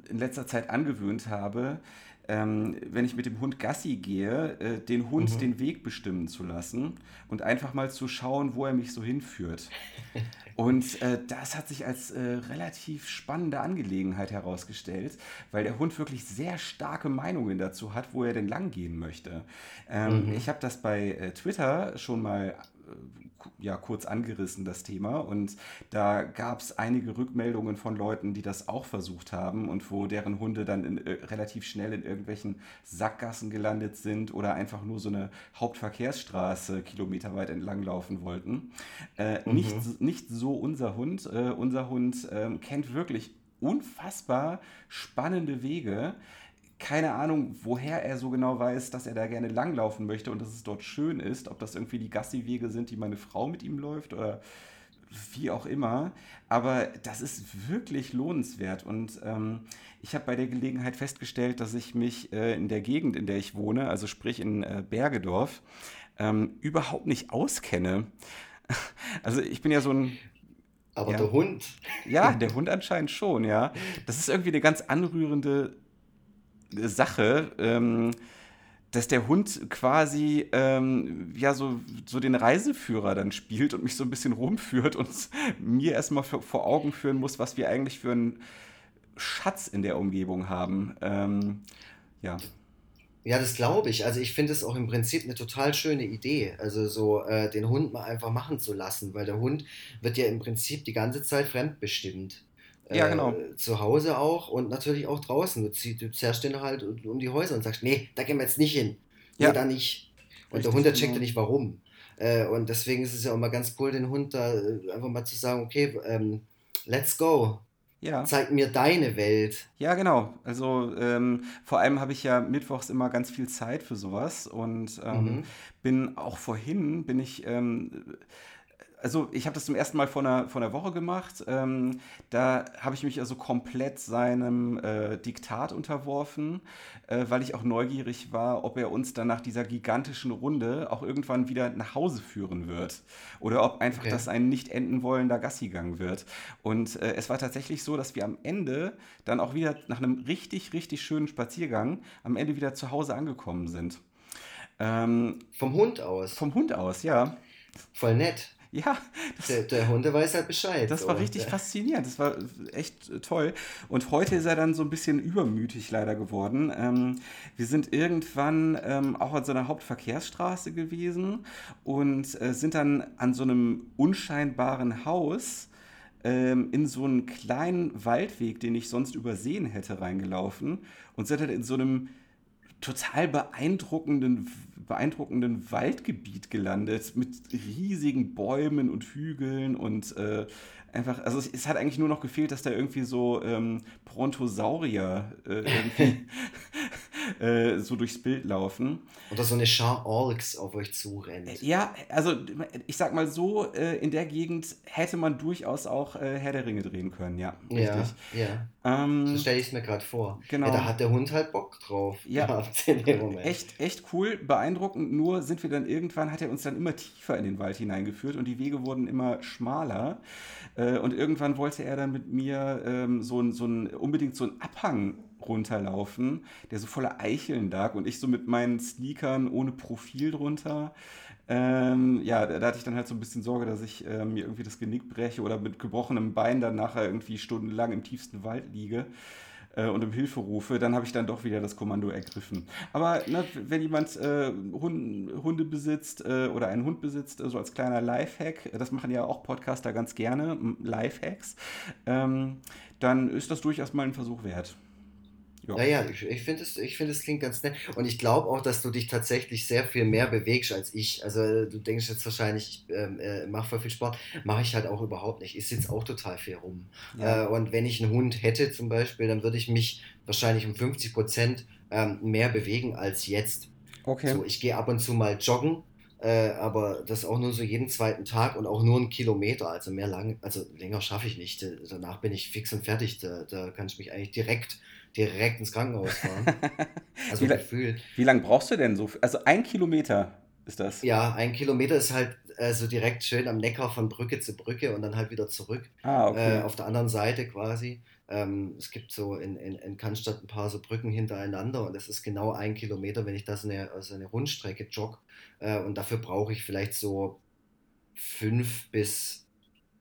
in letzter Zeit angewöhnt habe, ähm, wenn ich mit dem Hund Gassi gehe, äh, den Hund mhm. den Weg bestimmen zu lassen und einfach mal zu schauen, wo er mich so hinführt. Und äh, das hat sich als äh, relativ spannende Angelegenheit herausgestellt, weil der Hund wirklich sehr starke Meinungen dazu hat, wo er denn lang gehen möchte. Ähm, mhm. Ich habe das bei äh, Twitter schon mal äh, ja kurz angerissen, das Thema. Und da gab es einige Rückmeldungen von Leuten, die das auch versucht haben und wo deren Hunde dann in, äh, relativ schnell in irgendwelchen Sackgassen gelandet sind oder einfach nur so eine Hauptverkehrsstraße kilometerweit entlang laufen wollten. Äh, mhm. nicht, nicht so unser Hund. Äh, unser Hund ähm, kennt wirklich unfassbar spannende Wege keine Ahnung, woher er so genau weiß, dass er da gerne langlaufen möchte und dass es dort schön ist. Ob das irgendwie die Gassi-Wege sind, die meine Frau mit ihm läuft oder wie auch immer. Aber das ist wirklich lohnenswert. Und ähm, ich habe bei der Gelegenheit festgestellt, dass ich mich äh, in der Gegend, in der ich wohne, also sprich in äh, Bergedorf, ähm, überhaupt nicht auskenne. Also ich bin ja so ein. Aber ja. der Hund. Ja, der Hund anscheinend schon, ja. Das ist irgendwie eine ganz anrührende Sache. Ähm, dass der Hund quasi ähm, ja so, so den Reiseführer dann spielt und mich so ein bisschen rumführt und mir erstmal vor Augen führen muss, was wir eigentlich für einen Schatz in der Umgebung haben. Ähm, ja. Ja, das glaube ich. Also ich finde es auch im Prinzip eine total schöne Idee. Also so äh, den Hund mal einfach machen zu lassen, weil der Hund wird ja im Prinzip die ganze Zeit fremdbestimmt. Ja, genau. Äh, zu Hause auch und natürlich auch draußen. Du, zieh, du zerrst den halt um die Häuser und sagst, nee, da gehen wir jetzt nicht hin. Ja. Nee, da nicht. Und Richtig, der Hund, der checkt ja genau. nicht warum. Äh, und deswegen ist es ja auch mal ganz cool, den Hund da äh, einfach mal zu sagen, okay, ähm, let's go. Ja. Zeig mir deine Welt. Ja, genau. Also ähm, vor allem habe ich ja mittwochs immer ganz viel Zeit für sowas und ähm, mhm. bin auch vorhin, bin ich ähm, also ich habe das zum ersten Mal vor einer, vor einer Woche gemacht. Ähm, da habe ich mich also komplett seinem äh, Diktat unterworfen, äh, weil ich auch neugierig war, ob er uns dann nach dieser gigantischen Runde auch irgendwann wieder nach Hause führen wird. Oder ob einfach okay. das ein nicht enden wollender Gassigang wird. Und äh, es war tatsächlich so, dass wir am Ende dann auch wieder nach einem richtig, richtig schönen Spaziergang am Ende wieder zu Hause angekommen sind. Ähm, vom Hund aus? Vom Hund aus, ja. Voll nett. Ja, der, der Hunde weiß halt Bescheid. Das so. war richtig faszinierend. Das war echt toll. Und heute ist er dann so ein bisschen übermütig leider geworden. Ähm, wir sind irgendwann ähm, auch an so einer Hauptverkehrsstraße gewesen und äh, sind dann an so einem unscheinbaren Haus ähm, in so einen kleinen Waldweg, den ich sonst übersehen hätte, reingelaufen und sind dann in so einem total beeindruckenden, beeindruckenden Waldgebiet gelandet mit riesigen Bäumen und Hügeln und äh, einfach, also es, es, hat eigentlich nur noch gefehlt, dass da irgendwie so ähm, Brontosaurier äh, irgendwie äh, so durchs Bild laufen. Oder so eine Schar Orks auf euch zurennt. Ja, also ich sag mal so, äh, in der Gegend hätte man durchaus auch äh, Herr der Ringe drehen können, ja. Richtig. Ja, ja. Ähm, so stelle ich es mir gerade vor. Genau. Ja, da hat der Hund halt Bock drauf. Ja, in dem Moment. Echt, echt cool, beeindruckend. Nur sind wir dann irgendwann, hat er uns dann immer tiefer in den Wald hineingeführt und die Wege wurden immer schmaler. Äh, und irgendwann wollte er dann mit mir ähm, so, so ein, unbedingt so einen Abhang runterlaufen, der so voller Eicheln lag und ich so mit meinen Sneakern ohne Profil drunter. Ähm, ja, da, da, hatte ich dann halt so ein bisschen Sorge, dass ich äh, mir irgendwie das Genick breche oder mit gebrochenem Bein dann nachher irgendwie stundenlang im tiefsten Wald liege äh, und um Hilfe rufe, dann habe ich dann doch wieder das Kommando ergriffen. Aber ne, wenn jemand äh, Hund, Hunde besitzt äh, oder einen Hund besitzt, so als kleiner Lifehack, das machen ja auch Podcaster ganz gerne, Lifehacks, ähm, dann ist das durchaus mal ein Versuch wert. Ja, naja, ich, ich finde, es find, klingt ganz nett. Und ich glaube auch, dass du dich tatsächlich sehr viel mehr bewegst als ich. Also du denkst jetzt wahrscheinlich, ich ähm, äh, mache voll viel Sport. Mache ich halt auch überhaupt nicht. Ich sitze auch total viel rum. Ja. Äh, und wenn ich einen Hund hätte zum Beispiel, dann würde ich mich wahrscheinlich um 50 Prozent ähm, mehr bewegen als jetzt. Okay. So, ich gehe ab und zu mal joggen. Äh, aber das auch nur so jeden zweiten Tag und auch nur einen Kilometer, also mehr lang, also länger schaffe ich nicht. Danach bin ich fix und fertig. Da, da kann ich mich eigentlich direkt direkt ins Krankenhaus fahren. Also wie, gefühlt. Wie lange brauchst du denn so? Also ein Kilometer ist das? Ja, ein Kilometer ist halt äh, so direkt schön am Neckar von Brücke zu Brücke und dann halt wieder zurück. Ah, okay. Äh, auf der anderen Seite quasi. Ähm, es gibt so in, in, in Cannstatt ein paar so Brücken hintereinander und das ist genau ein Kilometer, wenn ich da so eine, so eine Rundstrecke jogge. Äh, und dafür brauche ich vielleicht so fünf bis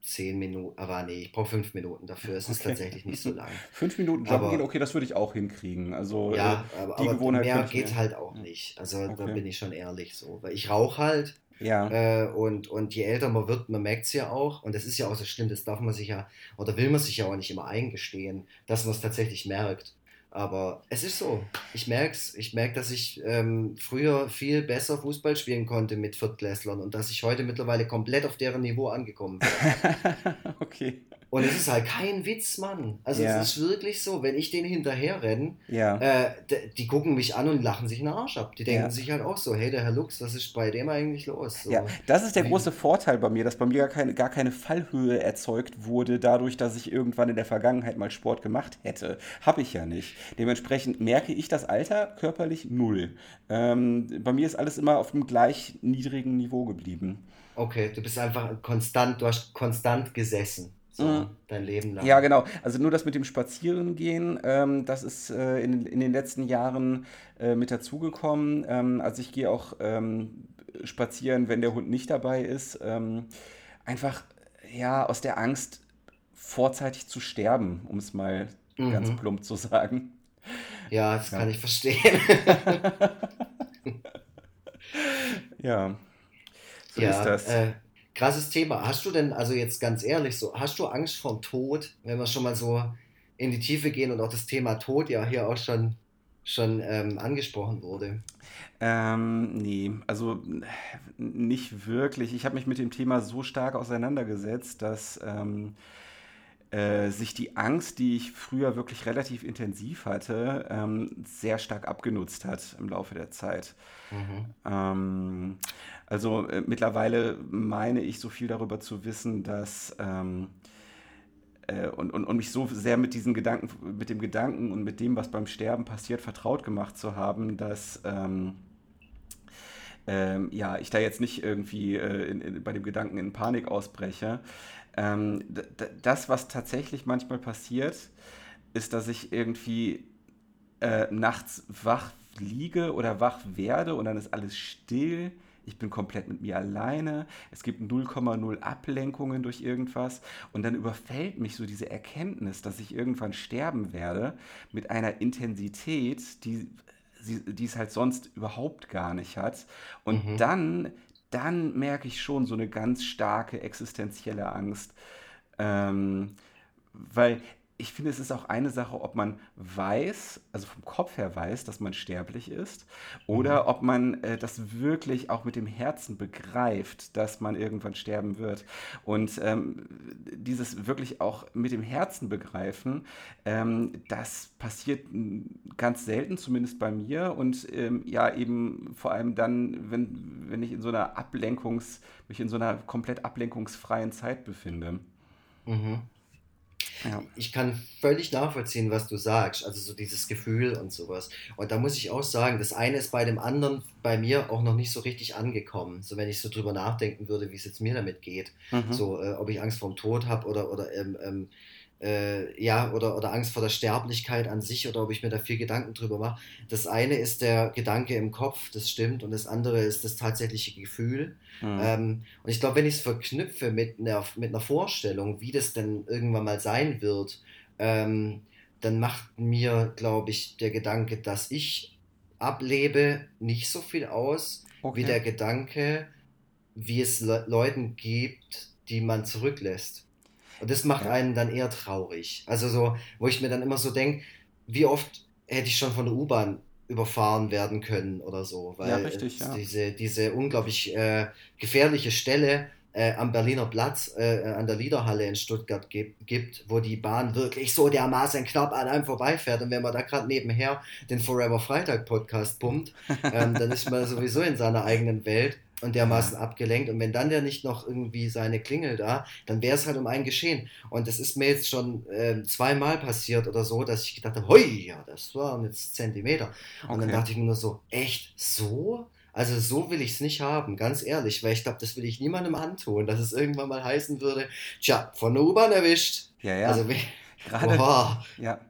zehn Minuten, aber nee, ich brauche fünf Minuten dafür. Es ist okay. tatsächlich nicht so lang. fünf Minuten joggen gehen, okay, das würde ich auch hinkriegen. Also ja, äh, aber, die aber Gewohnheit mehr geht mehr. halt auch nicht. Also okay. da bin ich schon ehrlich so. Weil ich rauche halt. Ja. Äh, und, und je älter man wird, man merkt es ja auch, und das ist ja auch so schlimm, das darf man sich ja, oder will man sich ja auch nicht immer eingestehen, dass man es tatsächlich merkt. Aber es ist so. Ich merke es. Ich merke, dass ich ähm, früher viel besser Fußball spielen konnte mit Viertklässlern und dass ich heute mittlerweile komplett auf deren Niveau angekommen bin. okay. Und es ist halt kein Witz, Mann. Also ja. es ist wirklich so, wenn ich denen hinterher renne, ja. äh, die gucken mich an und lachen sich einen Arsch ab. Die denken ja. sich halt auch so, hey, der Herr Lux, was ist bei dem eigentlich los? So. Ja, das ist der große Vorteil bei mir, dass bei mir gar keine, gar keine Fallhöhe erzeugt wurde, dadurch, dass ich irgendwann in der Vergangenheit mal Sport gemacht hätte. Habe ich ja nicht. Dementsprechend merke ich das Alter körperlich null. Ähm, bei mir ist alles immer auf einem gleich niedrigen Niveau geblieben. Okay, du bist einfach konstant, du hast konstant gesessen. So, mhm. dein Leben lang. Ja, genau. Also nur das mit dem Spazierengehen, ähm, das ist äh, in, in den letzten Jahren äh, mit dazugekommen. Ähm, also ich gehe auch ähm, spazieren, wenn der Hund nicht dabei ist. Ähm, einfach ja aus der Angst, vorzeitig zu sterben, um es mal mhm. ganz plump zu sagen. Ja, das ja. kann ich verstehen. ja, so ja, ist das. Äh, krasses Thema. Hast du denn, also jetzt ganz ehrlich, so, hast du Angst vor dem Tod, wenn wir schon mal so in die Tiefe gehen und auch das Thema Tod ja hier auch schon, schon ähm, angesprochen wurde? Ähm, nee, also nicht wirklich. Ich habe mich mit dem Thema so stark auseinandergesetzt, dass ähm, äh, sich die Angst, die ich früher wirklich relativ intensiv hatte, ähm, sehr stark abgenutzt hat im Laufe der Zeit. Mhm. Also äh, mittlerweile meine ich so viel darüber zu wissen, dass ähm, äh, und, und, und mich so sehr mit diesen Gedanken, mit dem Gedanken und mit dem, was beim Sterben passiert, vertraut gemacht zu haben, dass ähm, ähm, ja, ich da jetzt nicht irgendwie äh, in, in, bei dem Gedanken in Panik ausbreche. Ähm, das, was tatsächlich manchmal passiert, ist, dass ich irgendwie äh, nachts wach liege oder wach werde und dann ist alles still. Ich bin komplett mit mir alleine. Es gibt 0,0 Ablenkungen durch irgendwas. Und dann überfällt mich so diese Erkenntnis, dass ich irgendwann sterben werde, mit einer Intensität, die, die es halt sonst überhaupt gar nicht hat. Und mhm. dann dann merke ich schon so eine ganz starke existenzielle Angst. Ähm, weil ich finde, es ist auch eine Sache, ob man weiß, also vom Kopf her weiß, dass man sterblich ist, oder mhm. ob man äh, das wirklich auch mit dem Herzen begreift, dass man irgendwann sterben wird. Und ähm, dieses wirklich auch mit dem Herzen begreifen, ähm, das passiert ganz selten, zumindest bei mir. Und ähm, ja, eben vor allem dann, wenn, wenn ich in so einer Ablenkungs, mich in so einer komplett ablenkungsfreien Zeit befinde. Mhm. Ja. Ich kann völlig nachvollziehen, was du sagst, also so dieses Gefühl und sowas. Und da muss ich auch sagen, das eine ist bei dem anderen bei mir auch noch nicht so richtig angekommen. So wenn ich so drüber nachdenken würde, wie es jetzt mir damit geht. Mhm. So, äh, ob ich Angst vor dem Tod habe oder, oder ähm, ähm, äh, ja, oder, oder Angst vor der Sterblichkeit an sich oder ob ich mir da viel Gedanken drüber mache. Das eine ist der Gedanke im Kopf, das stimmt, und das andere ist das tatsächliche Gefühl. Mhm. Ähm, und ich glaube, wenn ich es verknüpfe mit einer, mit einer Vorstellung, wie das denn irgendwann mal sein wird, ähm, dann macht mir, glaube ich, der Gedanke, dass ich ablebe, nicht so viel aus, okay. wie der Gedanke, wie es Le Leuten gibt, die man zurücklässt. Und das macht einen dann eher traurig. Also so, wo ich mir dann immer so denke, wie oft hätte ich schon von der U-Bahn überfahren werden können oder so. Weil ja, richtig, ja. diese, diese unglaublich äh, gefährliche Stelle äh, am Berliner Platz, äh, an der Liederhalle in Stuttgart gibt, gibt, wo die Bahn wirklich so dermaßen knapp an einem vorbeifährt. Und wenn man da gerade nebenher den Forever Freitag Podcast pumpt, ähm, dann ist man sowieso in seiner eigenen Welt und dermaßen abgelenkt. Und wenn dann der nicht noch irgendwie seine Klingel da, dann wäre es halt um einen geschehen. Und das ist mir jetzt schon äh, zweimal passiert oder so, dass ich gedacht habe, hui, ja, das waren jetzt Zentimeter. Okay. Und dann dachte ich mir nur so, echt so? Also so will ich es nicht haben, ganz ehrlich, weil ich glaube, das will ich niemandem antun, dass es irgendwann mal heißen würde, tja, von der U-Bahn erwischt. Ja, ja. Also, Gerade, boah. ja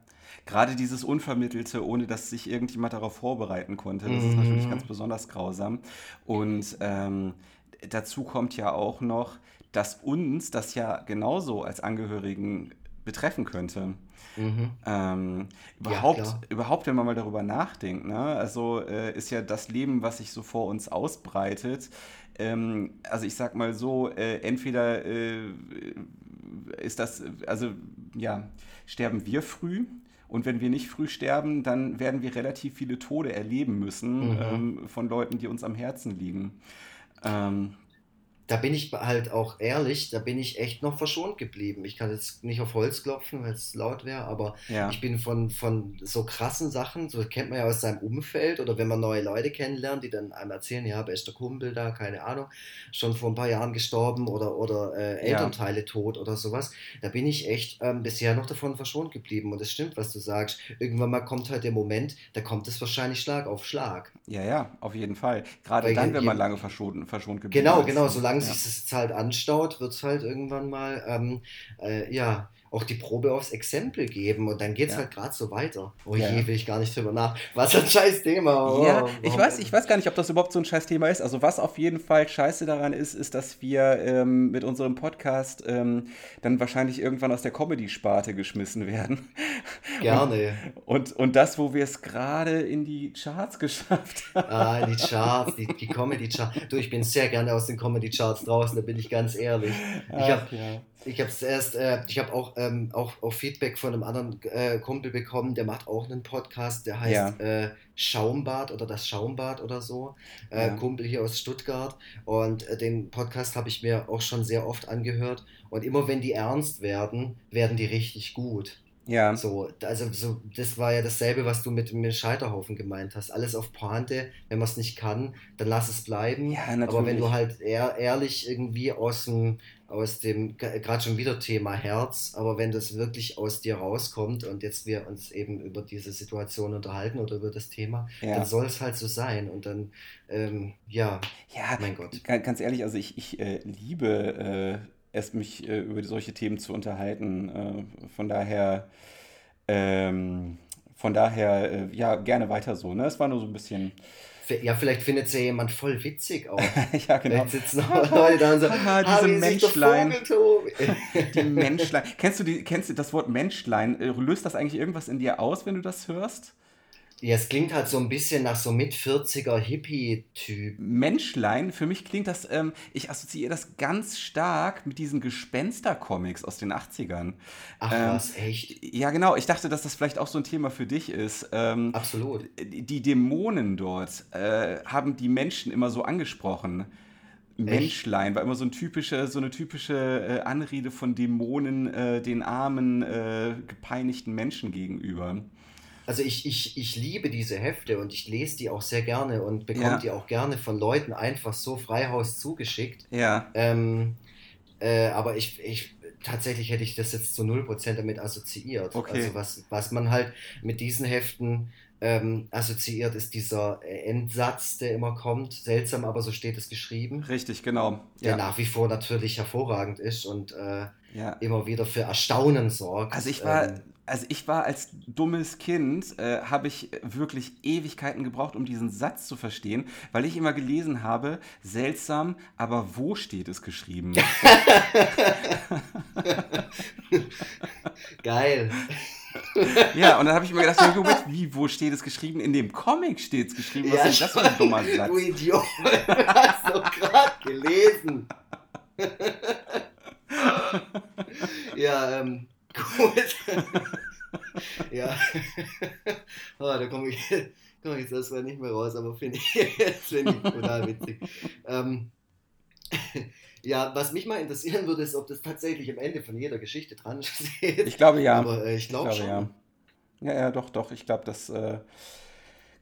gerade dieses Unvermittelte, ohne dass sich irgendjemand darauf vorbereiten konnte, das mhm. ist natürlich ganz besonders grausam. Und ähm, dazu kommt ja auch noch, dass uns das ja genauso als Angehörigen betreffen könnte. Mhm. Ähm, überhaupt, ja, überhaupt, wenn man mal darüber nachdenkt, ne? also äh, ist ja das Leben, was sich so vor uns ausbreitet. Ähm, also ich sag mal so, äh, entweder äh, ist das, also ja, sterben wir früh und wenn wir nicht früh sterben, dann werden wir relativ viele Tode erleben müssen mhm. ähm, von Leuten, die uns am Herzen liegen. Ähm, da bin ich halt auch ehrlich, da bin ich echt noch verschont geblieben. Ich kann jetzt nicht auf Holz klopfen, weil es laut wäre, aber ja. ich bin von, von so krassen Sachen, so kennt man ja aus seinem Umfeld oder wenn man neue Leute kennenlernt, die dann einem erzählen, ja, bester Kumpel da, keine Ahnung, schon vor ein paar Jahren gestorben oder, oder äh, Elternteile ja. tot oder sowas. Da bin ich echt ähm, bisher noch davon verschont geblieben. Und es stimmt, was du sagst. Irgendwann mal kommt halt der Moment, da kommt es wahrscheinlich Schlag auf Schlag. Ja, ja, auf jeden Fall. Gerade Weil dann, wenn man lange verschont, verschont geblieben genau, ist. Genau, genau. Solange. Sich das halt anstaut, wird es halt irgendwann mal, ähm, äh, ja, auch die Probe aufs Exempel geben und dann geht es ja. halt gerade so weiter. Oh ja. je, will ich gar nicht drüber nach. Was ein scheiß Thema. Oh, ja, ich weiß, ich weiß gar nicht, ob das überhaupt so ein scheiß Thema ist. Also was auf jeden Fall scheiße daran ist, ist, dass wir ähm, mit unserem Podcast ähm, dann wahrscheinlich irgendwann aus der Comedy-Sparte geschmissen werden. Gerne. Und, und, und das, wo wir es gerade in die Charts geschafft haben. Ah, die Charts, die, die Comedy-Charts. Du, ich bin sehr gerne aus den Comedy-Charts draußen, da bin ich ganz ehrlich. Ich habe ja. Ich habe erst, äh, ich habe auch, ähm, auch, auch Feedback von einem anderen äh, Kumpel bekommen, der macht auch einen Podcast, der heißt ja. äh, Schaumbad oder das Schaumbad oder so. Äh, ja. Kumpel hier aus Stuttgart. Und äh, den Podcast habe ich mir auch schon sehr oft angehört. Und immer wenn die ernst werden, werden die richtig gut. Ja. So, also so, das war ja dasselbe, was du mit dem Scheiterhaufen gemeint hast. Alles auf Pointe, wenn man es nicht kann, dann lass es bleiben. Ja, natürlich. Aber wenn du halt ehr, ehrlich irgendwie aus dem, aus dem, gerade schon wieder Thema Herz, aber wenn das wirklich aus dir rauskommt und jetzt wir uns eben über diese Situation unterhalten oder über das Thema, ja. dann soll es halt so sein. Und dann, ähm, ja, ja, mein Gott. Ganz ehrlich, also ich, ich äh, liebe äh, es, mich äh, über solche Themen zu unterhalten. Äh, von daher, ähm, von daher, äh, ja, gerne weiter so. Ne? Es war nur so ein bisschen. Ja, vielleicht findet es ja jemand voll witzig auch. ja, genau. Vielleicht sitzen auch Leute da und so, ah, diese Menschlein. die Menschlein. Kennst du, die, kennst du das Wort Menschlein? Äh, löst das eigentlich irgendwas in dir aus, wenn du das hörst? Ja, es klingt halt so ein bisschen nach so mit 40er Hippie-Typ. Menschlein, für mich klingt das, ähm, ich assoziiere das ganz stark mit diesen Gespenster-Comics aus den 80ern. Ach ähm, was, echt? Ja, genau. Ich dachte, dass das vielleicht auch so ein Thema für dich ist. Ähm, Absolut. Die Dämonen dort äh, haben die Menschen immer so angesprochen. Menschlein war immer so, ein typische, so eine typische äh, Anrede von Dämonen äh, den armen, äh, gepeinigten Menschen gegenüber. Also ich, ich, ich liebe diese Hefte und ich lese die auch sehr gerne und bekomme ja. die auch gerne von Leuten einfach so freihaus zugeschickt. Ja. Ähm, äh, aber ich, ich, tatsächlich hätte ich das jetzt zu 0% damit assoziiert. Okay. Also was, was man halt mit diesen Heften ähm, assoziiert, ist dieser Endsatz, der immer kommt. Seltsam, aber so steht es geschrieben. Richtig, genau. Der ja. nach wie vor natürlich hervorragend ist und äh, ja. immer wieder für Erstaunen sorgt. Also ich war, ähm, also ich war als dummes Kind, äh, habe ich wirklich Ewigkeiten gebraucht, um diesen Satz zu verstehen, weil ich immer gelesen habe, seltsam, aber wo steht es geschrieben? Geil. Ja, und dann habe ich mir gedacht, wie, wo steht es geschrieben? In dem Comic steht es geschrieben. Was ja, ist das für ein dummer Satz? Du Idiot, du hast doch gerade gelesen. ja, ähm, Gut. ja. oh, da komme ich, komm ich jetzt erstmal nicht mehr raus, aber finde ich, das finde ich total witzig. Ähm, ja, was mich mal interessieren würde, ist, ob das tatsächlich am Ende von jeder Geschichte dran steht. Ich glaube ja. Aber äh, ich, glaub ich glaube schon. Ja. ja, ja, doch, doch. Ich glaube, das äh,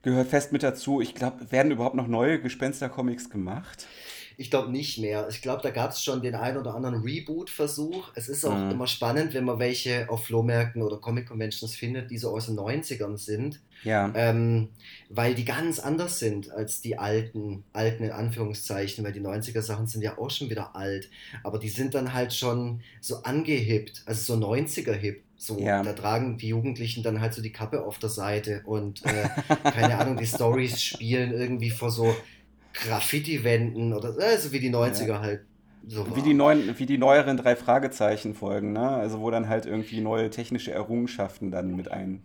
gehört fest mit dazu. Ich glaube, werden überhaupt noch neue Gespenster-Comics gemacht? Ich glaube nicht mehr. Ich glaube, da gab es schon den ein oder anderen Reboot-Versuch. Es ist auch mhm. immer spannend, wenn man welche auf Flohmärkten oder Comic-Conventions findet, die so aus den 90ern sind. Ja. Ähm, weil die ganz anders sind als die alten, alten in Anführungszeichen, weil die 90er-Sachen sind ja auch schon wieder alt. Aber die sind dann halt schon so angehippt, also so 90er-hip. So, ja. da tragen die Jugendlichen dann halt so die Kappe auf der Seite und äh, keine Ahnung, die Stories spielen irgendwie vor so Graffiti-Wänden oder also wie die 90er ja. halt. So wie, die neuen, wie die neueren drei Fragezeichen folgen, ne? Also wo dann halt irgendwie neue technische Errungenschaften dann mit ein.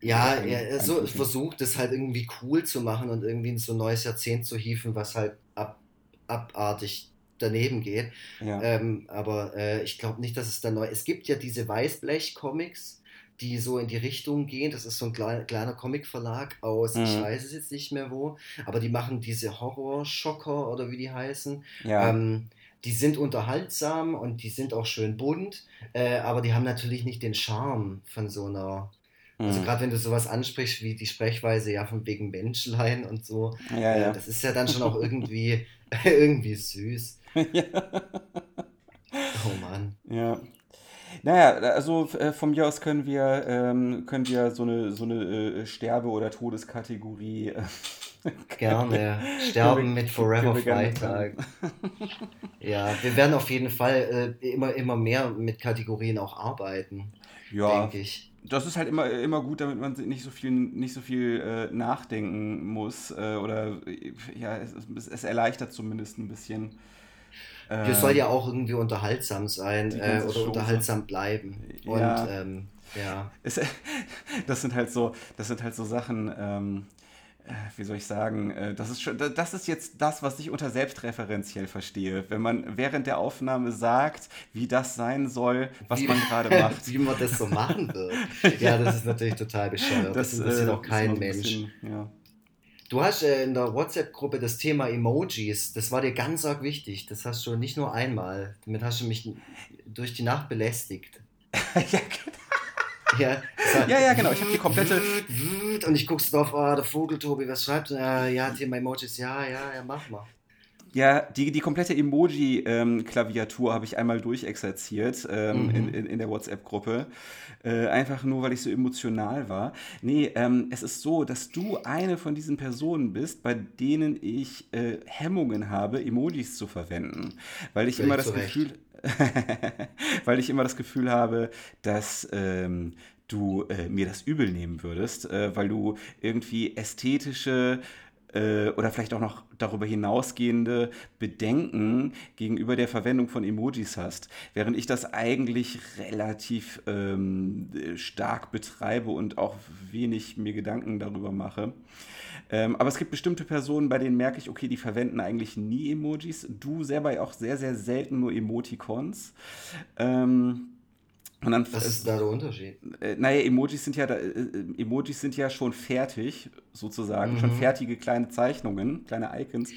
Ja, er so versucht es halt irgendwie cool zu machen und irgendwie in so ein neues Jahrzehnt zu hieven, was halt ab, abartig daneben geht. Ja. Ähm, aber äh, ich glaube nicht, dass es da neu. Es gibt ja diese Weißblech-Comics, die so in die Richtung gehen. Das ist so ein kleiner, kleiner Comic-Verlag aus, mhm. ich weiß es jetzt nicht mehr wo, aber die machen diese Horror-Schocker oder wie die heißen. Ja. Ähm, die sind unterhaltsam und die sind auch schön bunt, äh, aber die haben natürlich nicht den Charme von so einer. Also mhm. gerade wenn du sowas ansprichst wie die Sprechweise ja von wegen Menschlein und so, ja, äh, ja. das ist ja dann schon auch irgendwie, irgendwie süß. ja. Oh Mann. Ja. Naja, also äh, von mir aus können wir, ähm, können wir so eine, so eine äh, Sterbe- oder Todeskategorie. Äh, Gerne. Sterben mit Forever Freitag. ja, wir werden auf jeden Fall äh, immer, immer mehr mit Kategorien auch arbeiten. Ja. Denke ich. Das ist halt immer, immer gut, damit man nicht so viel, nicht so viel äh, nachdenken muss. Äh, oder ja, es, es erleichtert zumindest ein bisschen. Das soll ja ähm, auch irgendwie unterhaltsam sein äh, oder Chose. unterhaltsam bleiben. Und ja. Ähm, ja. Es, das sind halt so, das sind halt so Sachen, ähm, äh, wie soll ich sagen, äh, das ist, schon, das ist jetzt das, was ich unter selbstreferenziell verstehe. Wenn man während der Aufnahme sagt, wie das sein soll, was wie, man gerade macht. wie man das so machen wird. ja, das ist natürlich total bescheuert. Das, das interessiert äh, auch kein Mensch. Bisschen, ja. Du hast äh, in der WhatsApp-Gruppe das Thema Emojis. Das war dir ganz arg wichtig. Das hast du nicht nur einmal. Damit hast du mich durch die Nacht belästigt. ja, genau. Ja, ja, ja, genau. Ich habe die komplette. Und ich guck's drauf, oh, der Vogel, Tobi, was schreibt? Äh, ja, Thema Emojis. Ja, ja, ja, mach mal. Ja, die, die komplette Emoji-Klaviatur ähm, habe ich einmal durchexerziert ähm, mhm. in, in, in, der WhatsApp-Gruppe. Äh, einfach nur, weil ich so emotional war. Nee, ähm, es ist so, dass du eine von diesen Personen bist, bei denen ich äh, Hemmungen habe, Emojis zu verwenden. Weil ich Völlig immer das Gefühl. weil ich immer das Gefühl habe, dass ähm, du äh, mir das übel nehmen würdest, äh, weil du irgendwie ästhetische äh, oder vielleicht auch noch darüber hinausgehende Bedenken gegenüber der Verwendung von Emojis hast, während ich das eigentlich relativ ähm, stark betreibe und auch wenig mir Gedanken darüber mache. Ähm, aber es gibt bestimmte Personen, bei denen merke ich, okay, die verwenden eigentlich nie Emojis. Du selber auch sehr, sehr selten nur Emoticons. Ähm, und dann, Was ist da der Unterschied? Äh, naja, Emojis sind ja, da, äh, äh, Emojis sind ja schon fertig, sozusagen, mhm. schon fertige kleine Zeichnungen, kleine Icons,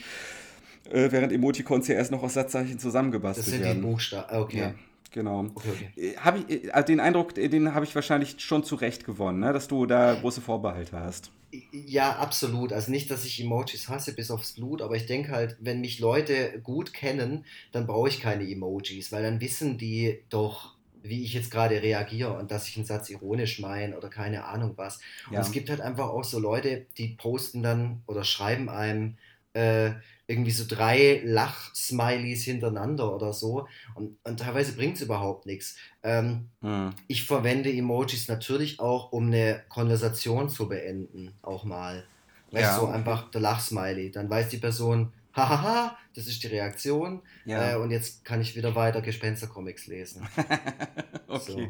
äh, während Emoticons ja erst noch aus Satzzeichen zusammengebastelt werden. Das sind werden. die Buchstaben, okay. Ja, genau. Okay, okay. Äh, hab ich, also den Eindruck, den habe ich wahrscheinlich schon zurecht gewonnen, ne? dass du da große Vorbehalte hast. Ja, absolut. Also nicht, dass ich Emojis hasse bis aufs Blut, aber ich denke halt, wenn mich Leute gut kennen, dann brauche ich keine Emojis, weil dann wissen die doch, wie ich jetzt gerade reagiere und dass ich einen Satz ironisch meine oder keine Ahnung was. Ja. Und es gibt halt einfach auch so Leute, die posten dann oder schreiben einem äh, irgendwie so drei Lach-Smileys hintereinander oder so. Und, und teilweise bringt es überhaupt nichts. Ähm, hm. Ich verwende Emojis natürlich auch, um eine Konversation zu beenden, auch mal. Weißt ja. so einfach der Lach-Smiley. Dann weiß die Person, hahaha, das ist die Reaktion. Ja. Äh, und jetzt kann ich wieder weiter Gespenstercomics lesen. okay. So.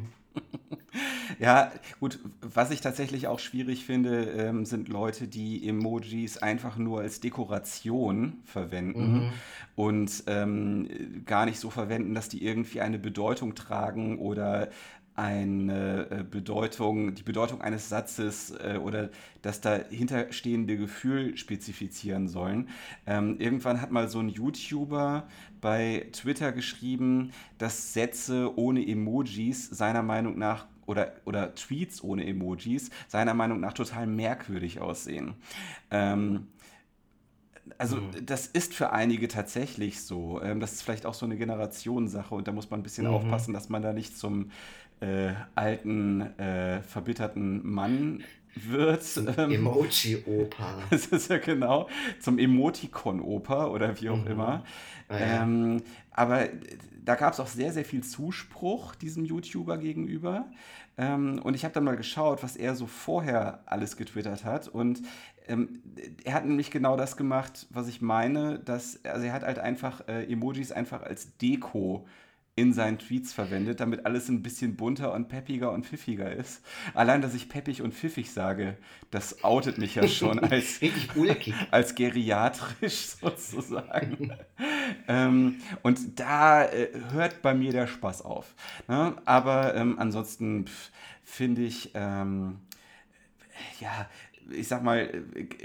Ja, gut, was ich tatsächlich auch schwierig finde, ähm, sind Leute, die Emojis einfach nur als Dekoration verwenden mhm. und ähm, gar nicht so verwenden, dass die irgendwie eine Bedeutung tragen oder eine äh, Bedeutung, die Bedeutung eines Satzes äh, oder das dahinterstehende Gefühl spezifizieren sollen. Ähm, irgendwann hat mal so ein YouTuber bei Twitter geschrieben, dass Sätze ohne Emojis seiner Meinung nach oder, oder Tweets ohne Emojis seiner Meinung nach total merkwürdig aussehen. Ähm, also mhm. das ist für einige tatsächlich so. Ähm, das ist vielleicht auch so eine Generationssache und da muss man ein bisschen mhm. aufpassen, dass man da nicht zum äh, alten, äh, verbitterten Mann wird. Ähm, Emoji-Opa. Das ist ja genau, zum Emoticon-Opa oder wie auch mhm. immer. Ah, ja. ähm, aber da gab es auch sehr, sehr viel Zuspruch diesem YouTuber gegenüber. Ähm, und ich habe dann mal geschaut, was er so vorher alles getwittert hat. Und ähm, er hat nämlich genau das gemacht, was ich meine, dass, also er hat halt einfach äh, Emojis einfach als Deko in seinen Tweets verwendet, damit alles ein bisschen bunter und peppiger und pfiffiger ist. Allein, dass ich peppig und pfiffig sage, das outet mich ja schon als, als geriatrisch sozusagen. ähm, und da äh, hört bei mir der Spaß auf. Ne? Aber ähm, ansonsten finde ich, ähm, ja, ich sag mal,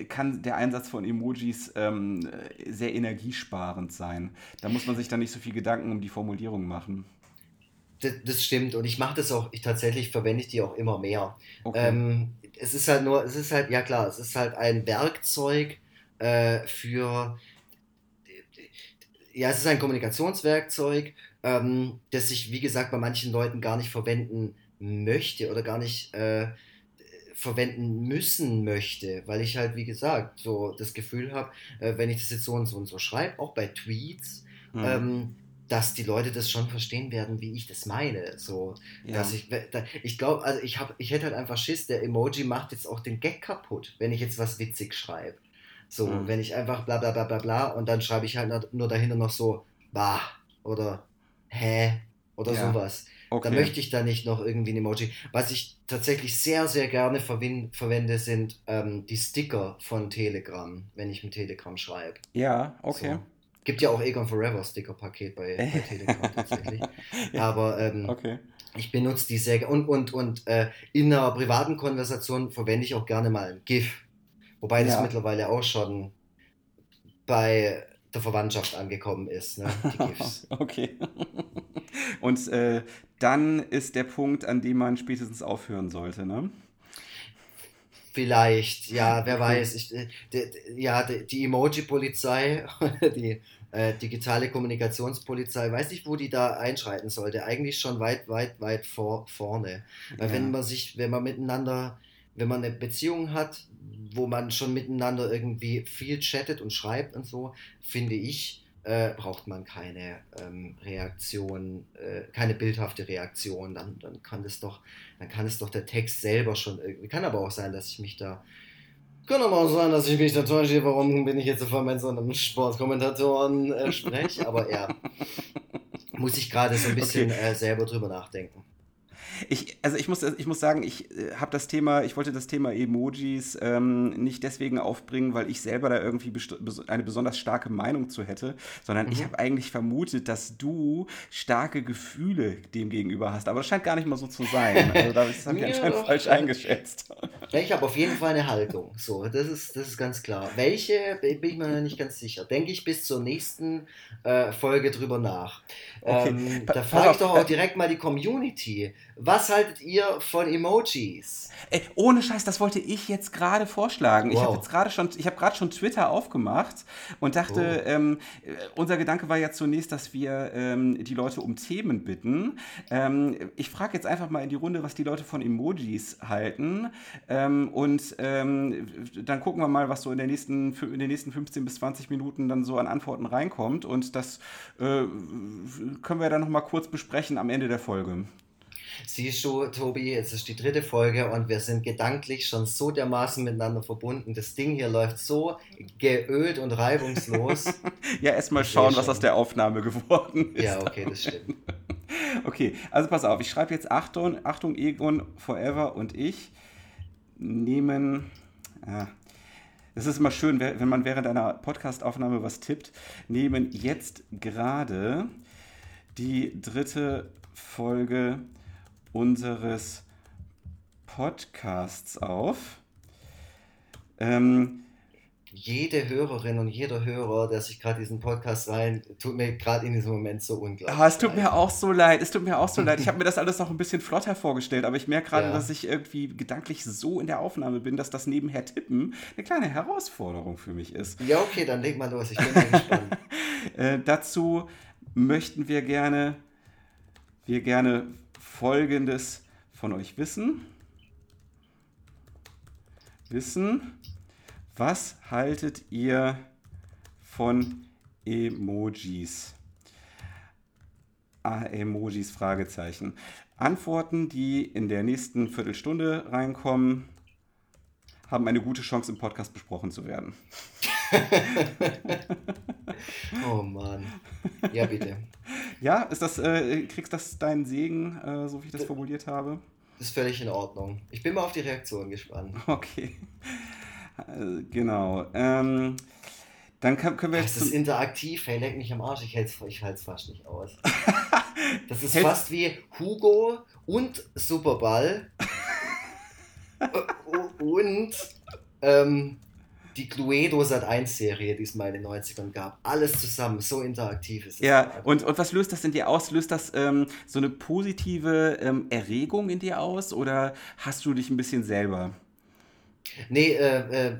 kann der Einsatz von Emojis ähm, sehr energiesparend sein. Da muss man sich dann nicht so viel Gedanken um die Formulierung machen. Das, das stimmt und ich mache das auch, ich tatsächlich verwende ich die auch immer mehr. Okay. Ähm, es ist halt nur, es ist halt, ja klar, es ist halt ein Werkzeug äh, für, ja, es ist ein Kommunikationswerkzeug, ähm, das ich, wie gesagt, bei manchen Leuten gar nicht verwenden möchte oder gar nicht äh, verwenden müssen möchte, weil ich halt, wie gesagt, so das Gefühl habe, äh, wenn ich das jetzt so und so und so schreibe, auch bei Tweets, mhm. ähm, dass die Leute das schon verstehen werden, wie ich das meine. So, ja. dass ich, da, ich glaube, also ich habe, ich hätte halt einfach Schiss, der Emoji macht jetzt auch den Gag kaputt, wenn ich jetzt was witzig schreibe. So, mhm. wenn ich einfach bla bla bla bla bla und dann schreibe ich halt nur dahinter noch so, bah oder hä oder ja. sowas. Okay. Da möchte ich da nicht noch irgendwie ein Emoji. Was ich tatsächlich sehr, sehr gerne verwende, sind ähm, die Sticker von Telegram, wenn ich mit Telegram schreibe. Ja, okay. So. Gibt ja auch Egon Forever Sticker-Paket bei, bei Telegram tatsächlich. ja. Aber ähm, okay. ich benutze die sehr und und und äh, in einer privaten Konversation verwende ich auch gerne mal ein GIF. Wobei das mittlerweile auch schon bei der Verwandtschaft angekommen ist, ne? die GIFs. okay. Und äh, dann ist der Punkt, an dem man spätestens aufhören sollte, ne? Vielleicht, ja, wer weiß. Ich, äh, die, ja, die, die Emoji-Polizei, die äh, digitale Kommunikationspolizei, weiß nicht, wo die da einschreiten sollte. Eigentlich schon weit, weit, weit vor, vorne. Weil ja. wenn man sich, wenn man miteinander, wenn man eine Beziehung hat, wo man schon miteinander irgendwie viel chattet und schreibt und so, finde ich, äh, braucht man keine ähm, Reaktion, äh, keine bildhafte Reaktion. Dann, dann kann das doch, dann kann es doch der Text selber schon irgendwie. Kann aber auch sein, dass ich mich da kann aber auch sein, dass ich mich da täusche, warum bin ich jetzt auf einmal in so einem Sportkommentatoren äh, spreche, aber ja, muss ich gerade so ein bisschen okay. äh, selber drüber nachdenken. Ich, also ich muss, ich muss sagen, ich äh, habe das Thema, ich wollte das Thema Emojis ähm, nicht deswegen aufbringen, weil ich selber da irgendwie eine besonders starke Meinung zu hätte, sondern mhm. ich habe eigentlich vermutet, dass du starke Gefühle dem gegenüber hast. Aber das scheint gar nicht mal so zu sein. Also das habe ich anscheinend falsch eingeschätzt. Ich habe auf jeden Fall eine Haltung. So, das ist, das ist ganz klar. Welche bin ich mir noch nicht ganz sicher. Denke ich bis zur nächsten äh, Folge drüber nach. Okay. Ähm, da frage ich doch auch direkt mal die Community. Was haltet ihr von Emojis? Ey, ohne Scheiß, das wollte ich jetzt gerade vorschlagen. Wow. Ich habe jetzt gerade schon, ich habe gerade schon Twitter aufgemacht und dachte, oh. ähm, unser Gedanke war ja zunächst, dass wir ähm, die Leute um Themen bitten. Ähm, ich frage jetzt einfach mal in die Runde, was die Leute von Emojis halten ähm, und ähm, dann gucken wir mal, was so in, der nächsten, in den nächsten 15 bis 20 Minuten dann so an Antworten reinkommt und das äh, können wir dann noch mal kurz besprechen am Ende der Folge. Siehst du, Tobi, jetzt ist die dritte Folge und wir sind gedanklich schon so dermaßen miteinander verbunden. Das Ding hier läuft so geölt und reibungslos. ja, erstmal schauen, was aus der Aufnahme geworden ist. Ja, okay, das stimmt. okay, also pass auf, ich schreibe jetzt Achtung, Achtung, Egon Forever und ich nehmen. Ja, es ist immer schön, wenn man während einer Podcastaufnahme was tippt. Nehmen jetzt gerade die dritte Folge unseres Podcasts auf. Ähm, jede Hörerin und jeder Hörer, der sich gerade diesen Podcast rein, tut mir gerade in diesem Moment so unglaublich. Ah, es tut leid. mir auch so leid. Es tut mir auch so leid. Ich habe mir das alles noch ein bisschen flotter vorgestellt, aber ich merke gerade, ja. dass ich irgendwie gedanklich so in der Aufnahme bin, dass das nebenher tippen eine kleine Herausforderung für mich ist. Ja, okay, dann leg mal los. Ich bin gespannt. äh, dazu möchten wir gerne, wir gerne Folgendes von euch wissen. Wissen, was haltet ihr von Emojis? Ah, Emojis, Fragezeichen. Antworten, die in der nächsten Viertelstunde reinkommen, haben eine gute Chance im Podcast besprochen zu werden. oh Mann. Ja, bitte. Ja, ist das, äh, kriegst das deinen Segen, äh, so wie ich das formuliert habe? Das ist völlig in Ordnung. Ich bin mal auf die Reaktion gespannt. Okay. Äh, genau. Ähm, dann kann, können wir jetzt. Das ist interaktiv, hey, leck mich am Arsch, ich halte es fast nicht aus. das ist fast wie Hugo und Superball. und ähm, die Cluedo Sat 1 Serie, die es mal in den 90ern gab. Alles zusammen, so interaktiv ist es. Ja, und, und was löst das in dir aus? Löst das ähm, so eine positive ähm, Erregung in dir aus oder hast du dich ein bisschen selber? Nee, äh, äh,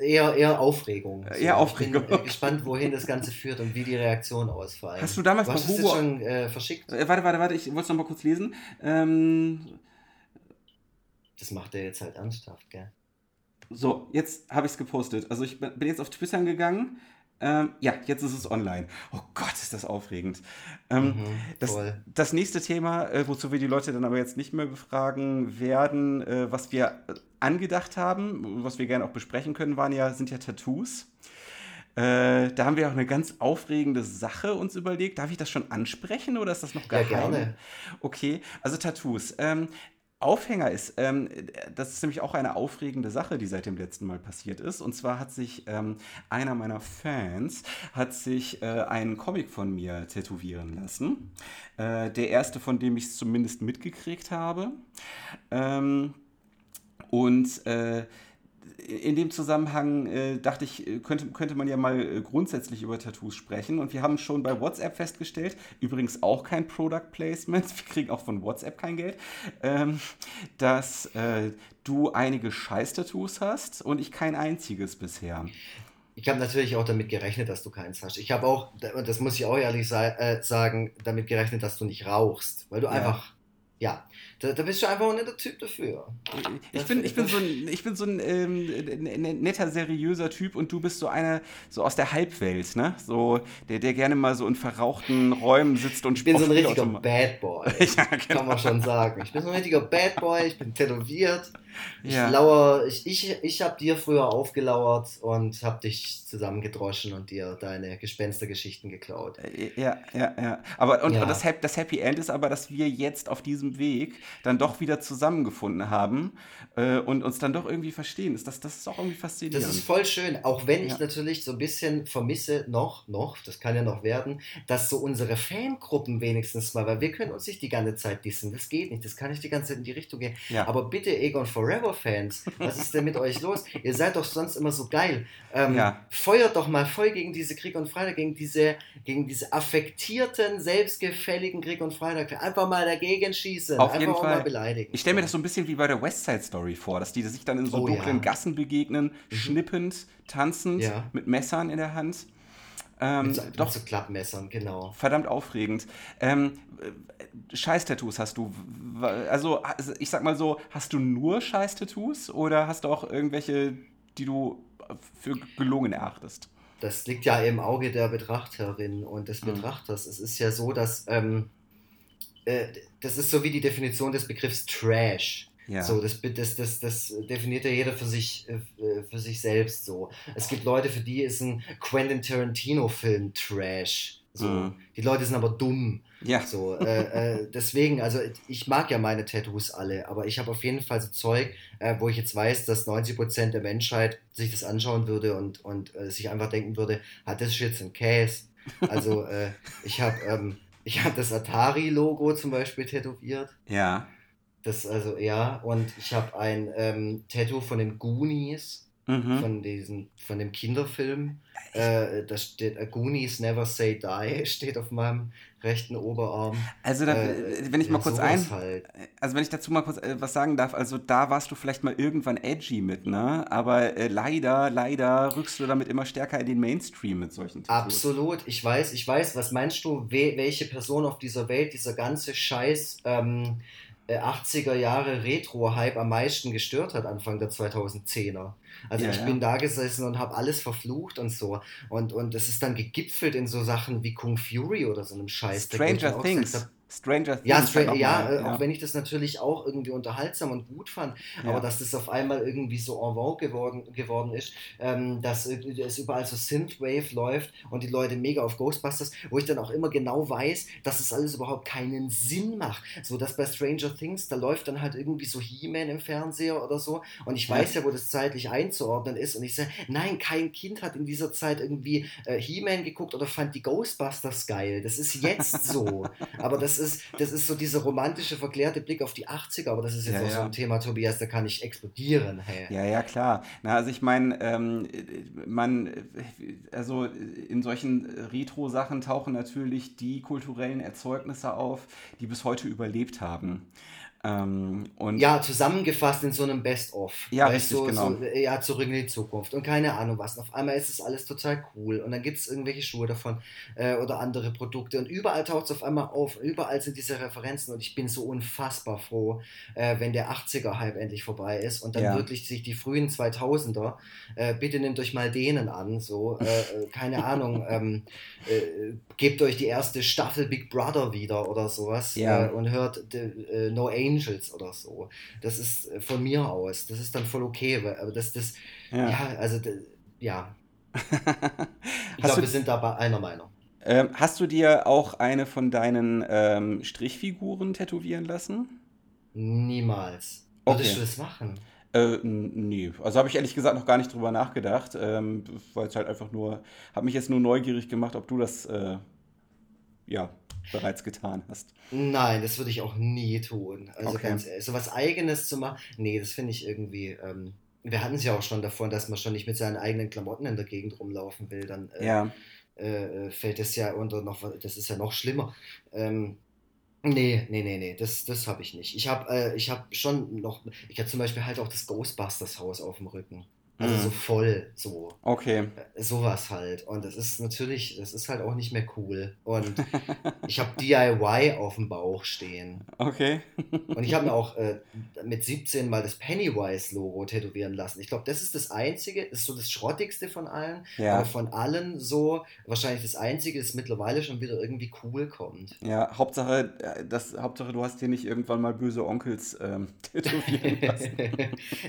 eher, eher Aufregung. So, eher Aufregung. Ich bin äh, gespannt, wohin das Ganze führt und wie die Reaktion ausfallen. Hast du damals du bei Hugo schon äh, verschickt? Äh, warte, warte, warte, ich wollte es noch mal kurz lesen. Ähm, das macht er jetzt halt ernsthaft, gell? So, jetzt habe ich es gepostet. Also ich bin jetzt auf Twitter gegangen. Ähm, ja, jetzt ist es online. Oh Gott, ist das aufregend. Ähm, mhm, das, das, nächste Thema, äh, wozu wir die Leute dann aber jetzt nicht mehr befragen werden, äh, was wir angedacht haben, was wir gerne auch besprechen können, waren ja, sind ja Tattoos. Äh, da haben wir auch eine ganz aufregende Sache uns überlegt. Darf ich das schon ansprechen oder ist das noch geheim? Ja, gerne. Okay, also Tattoos. Ähm, Aufhänger ist, ähm, das ist nämlich auch eine aufregende Sache, die seit dem letzten Mal passiert ist. Und zwar hat sich ähm, einer meiner Fans hat sich äh, einen Comic von mir tätowieren lassen. Äh, der erste, von dem ich es zumindest mitgekriegt habe. Ähm, und äh, in dem Zusammenhang äh, dachte ich, äh, könnte, könnte man ja mal äh, grundsätzlich über Tattoos sprechen. Und wir haben schon bei WhatsApp festgestellt, übrigens auch kein Product Placement, wir kriegen auch von WhatsApp kein Geld, ähm, dass äh, du einige Scheiß-Tattoos hast und ich kein einziges bisher. Ich habe natürlich auch damit gerechnet, dass du keins hast. Ich habe auch, das muss ich auch ehrlich äh, sagen, damit gerechnet, dass du nicht rauchst, weil du ja. einfach ja, da, da, bist du einfach nicht der Typ dafür. Ich bin, ich bin so ein, ich bin so ein ähm, netter, seriöser Typ und du bist so einer so aus der Halbwelt, ne? So, der, der gerne mal so in verrauchten Räumen sitzt und spielt. Ich bin so ein richtiger Bad Boy. ja, genau. Kann man schon sagen. Ich bin so ein richtiger Bad Boy, ich bin tätowiert. Ich ja. lauer, ich, ich, ich habe dir früher aufgelauert und habe dich zusammengedroschen und dir deine Gespenstergeschichten geklaut. Äh, ja, ja, ja. Aber und, ja. und das, das Happy End ist aber, dass wir jetzt auf diesem Weg dann doch wieder zusammengefunden haben äh, und uns dann doch irgendwie verstehen. Das, das ist auch irgendwie faszinierend. Das ist voll schön, auch wenn ich ja. natürlich so ein bisschen vermisse, noch, noch, das kann ja noch werden, dass so unsere Fangruppen wenigstens mal, weil wir können uns nicht die ganze Zeit dissen, das geht nicht, das kann nicht die ganze Zeit in die Richtung gehen. Aber bitte, Egon Forever-Fans, was ist denn mit euch los? Ihr seid doch sonst immer so geil. Ähm, ja. Feuert doch mal voll gegen diese Krieg und Freitag, gegen diese, gegen diese affektierten, selbstgefälligen Krieg und Freitag. Einfach mal dagegen schießen. Auf jeden Fall. beleidigen. Ich stelle mir das so ein bisschen wie bei der West Side Story vor, dass die sich dann in so oh, dunklen ja. Gassen begegnen, mhm. schnippend, tanzend, ja. mit Messern in der Hand. Ähm, mit, so, doch, mit so Klappmessern, genau. Verdammt aufregend. Ähm, Scheiß-Tattoos hast du? Also, ich sag mal so, hast du nur Scheiß-Tattoos oder hast du auch irgendwelche, die du für gelungen erachtest? Das liegt ja im Auge der Betrachterin und des mhm. Betrachters. Es ist ja so, dass ähm, äh, das ist so wie die Definition des Begriffs Trash. Ja. So, das, das, das, das definiert ja jeder für sich, äh, für sich selbst so. Es gibt Leute, für die ist ein Quentin Tarantino-Film Trash. So. Mhm. Die Leute sind aber dumm. Ja. So, äh, äh, deswegen, also ich mag ja meine Tattoos alle, aber ich habe auf jeden Fall so Zeug, äh, wo ich jetzt weiß, dass 90% der Menschheit sich das anschauen würde und, und äh, sich einfach denken würde, hat das Shit ein Case. Also äh, ich habe ähm, ich habe das Atari-Logo zum Beispiel tätowiert. Ja. Das also, ja, und ich habe ein ähm, Tattoo von den Goonies, mhm. von, diesen, von dem Kinderfilm. Äh, da steht Goonies Never Say Die, steht auf meinem rechten Oberarm. Also, da, äh, wenn ich mal kurz ein. Halt. Also, wenn ich dazu mal kurz äh, was sagen darf, also da warst du vielleicht mal irgendwann edgy mit, ne? Aber äh, leider, leider rückst du damit immer stärker in den Mainstream mit solchen Tattoos. Absolut, ich weiß, ich weiß. Was meinst du, we welche Person auf dieser Welt dieser ganze Scheiß. Ähm, 80er äh, Jahre Retro-Hype am meisten gestört hat, Anfang der 2010er. Also ja, ich ja. bin da gesessen und habe alles verflucht und so. Und, und das ist dann gegipfelt in so Sachen wie Kung Fury oder so einem Scheiß. Stranger Things. Stranger Things. Ja, Stra ja, ja, auch wenn ich das natürlich auch irgendwie unterhaltsam und gut fand, ja. aber dass das auf einmal irgendwie so en vogue geworden, geworden ist, ähm, dass es überall so Synthwave läuft und die Leute mega auf Ghostbusters, wo ich dann auch immer genau weiß, dass das alles überhaupt keinen Sinn macht. So, dass bei Stranger Things, da läuft dann halt irgendwie so He-Man im Fernseher oder so und ich weiß ja, wo das zeitlich einzuordnen ist und ich sage, nein, kein Kind hat in dieser Zeit irgendwie äh, He-Man geguckt oder fand die Ghostbusters geil. Das ist jetzt so. aber das ist ist, das ist so dieser romantische, verklärte Blick auf die 80er, aber das ist jetzt ja, auch ja. so ein Thema, Tobias, da kann ich explodieren. Hey. Ja, ja, klar. Na, also ich meine, ähm, man, also in solchen Retro-Sachen tauchen natürlich die kulturellen Erzeugnisse auf, die bis heute überlebt haben. Ähm, und ja, zusammengefasst in so einem Best-of. Ja, richtig, so, genau. So, ja, zurück in die Zukunft und keine Ahnung was. Und auf einmal ist es alles total cool und dann gibt es irgendwelche Schuhe davon äh, oder andere Produkte und überall taucht es auf einmal auf. Überall sind diese Referenzen und ich bin so unfassbar froh, äh, wenn der 80er-Hype endlich vorbei ist und dann ja. wirklich sich die frühen 2000er, äh, bitte nehmt euch mal denen an, so, äh, äh, keine Ahnung, ähm, äh, gebt euch die erste Staffel Big Brother wieder oder sowas ja. und hört No Angel Angels oder so. Das ist äh, von mir aus. Das ist dann voll okay. Aber das, das, ja, ja also, ja. ich glaube, wir sind da bei einer Meinung. Ähm, hast du dir auch eine von deinen ähm, Strichfiguren tätowieren lassen? Niemals. Würdest okay. du das machen? Äh, nee, also habe ich ehrlich gesagt noch gar nicht drüber nachgedacht, ähm, weil es halt einfach nur, habe mich jetzt nur neugierig gemacht, ob du das, äh, ja, bereits getan hast. Nein, das würde ich auch nie tun. Also okay. ganz ehrlich, so was Eigenes zu machen, nee, das finde ich irgendwie. Ähm, wir hatten es ja auch schon davon, dass man schon nicht mit seinen eigenen Klamotten in der Gegend rumlaufen will. Dann äh, ja. äh, fällt das ja unter noch, das ist ja noch schlimmer. Ähm, Nee, nee, nee, nee, das, das habe ich nicht. Ich habe äh, hab schon noch, ich habe zum Beispiel halt auch das Ghostbusters-Haus auf dem Rücken. Also so mhm. voll, so. Okay. Äh, sowas halt. Und das ist natürlich, das ist halt auch nicht mehr cool. Und ich habe DIY auf dem Bauch stehen. Okay. Und ich habe mir auch äh, mit 17 mal das Pennywise-Logo tätowieren lassen. Ich glaube, das ist das Einzige, das ist so das Schrottigste von allen. Ja. Aber von allen so, wahrscheinlich das Einzige, das mittlerweile schon wieder irgendwie cool kommt. Ja, Hauptsache, äh, das, Hauptsache du hast dir nicht irgendwann mal böse Onkels ähm, tätowieren lassen.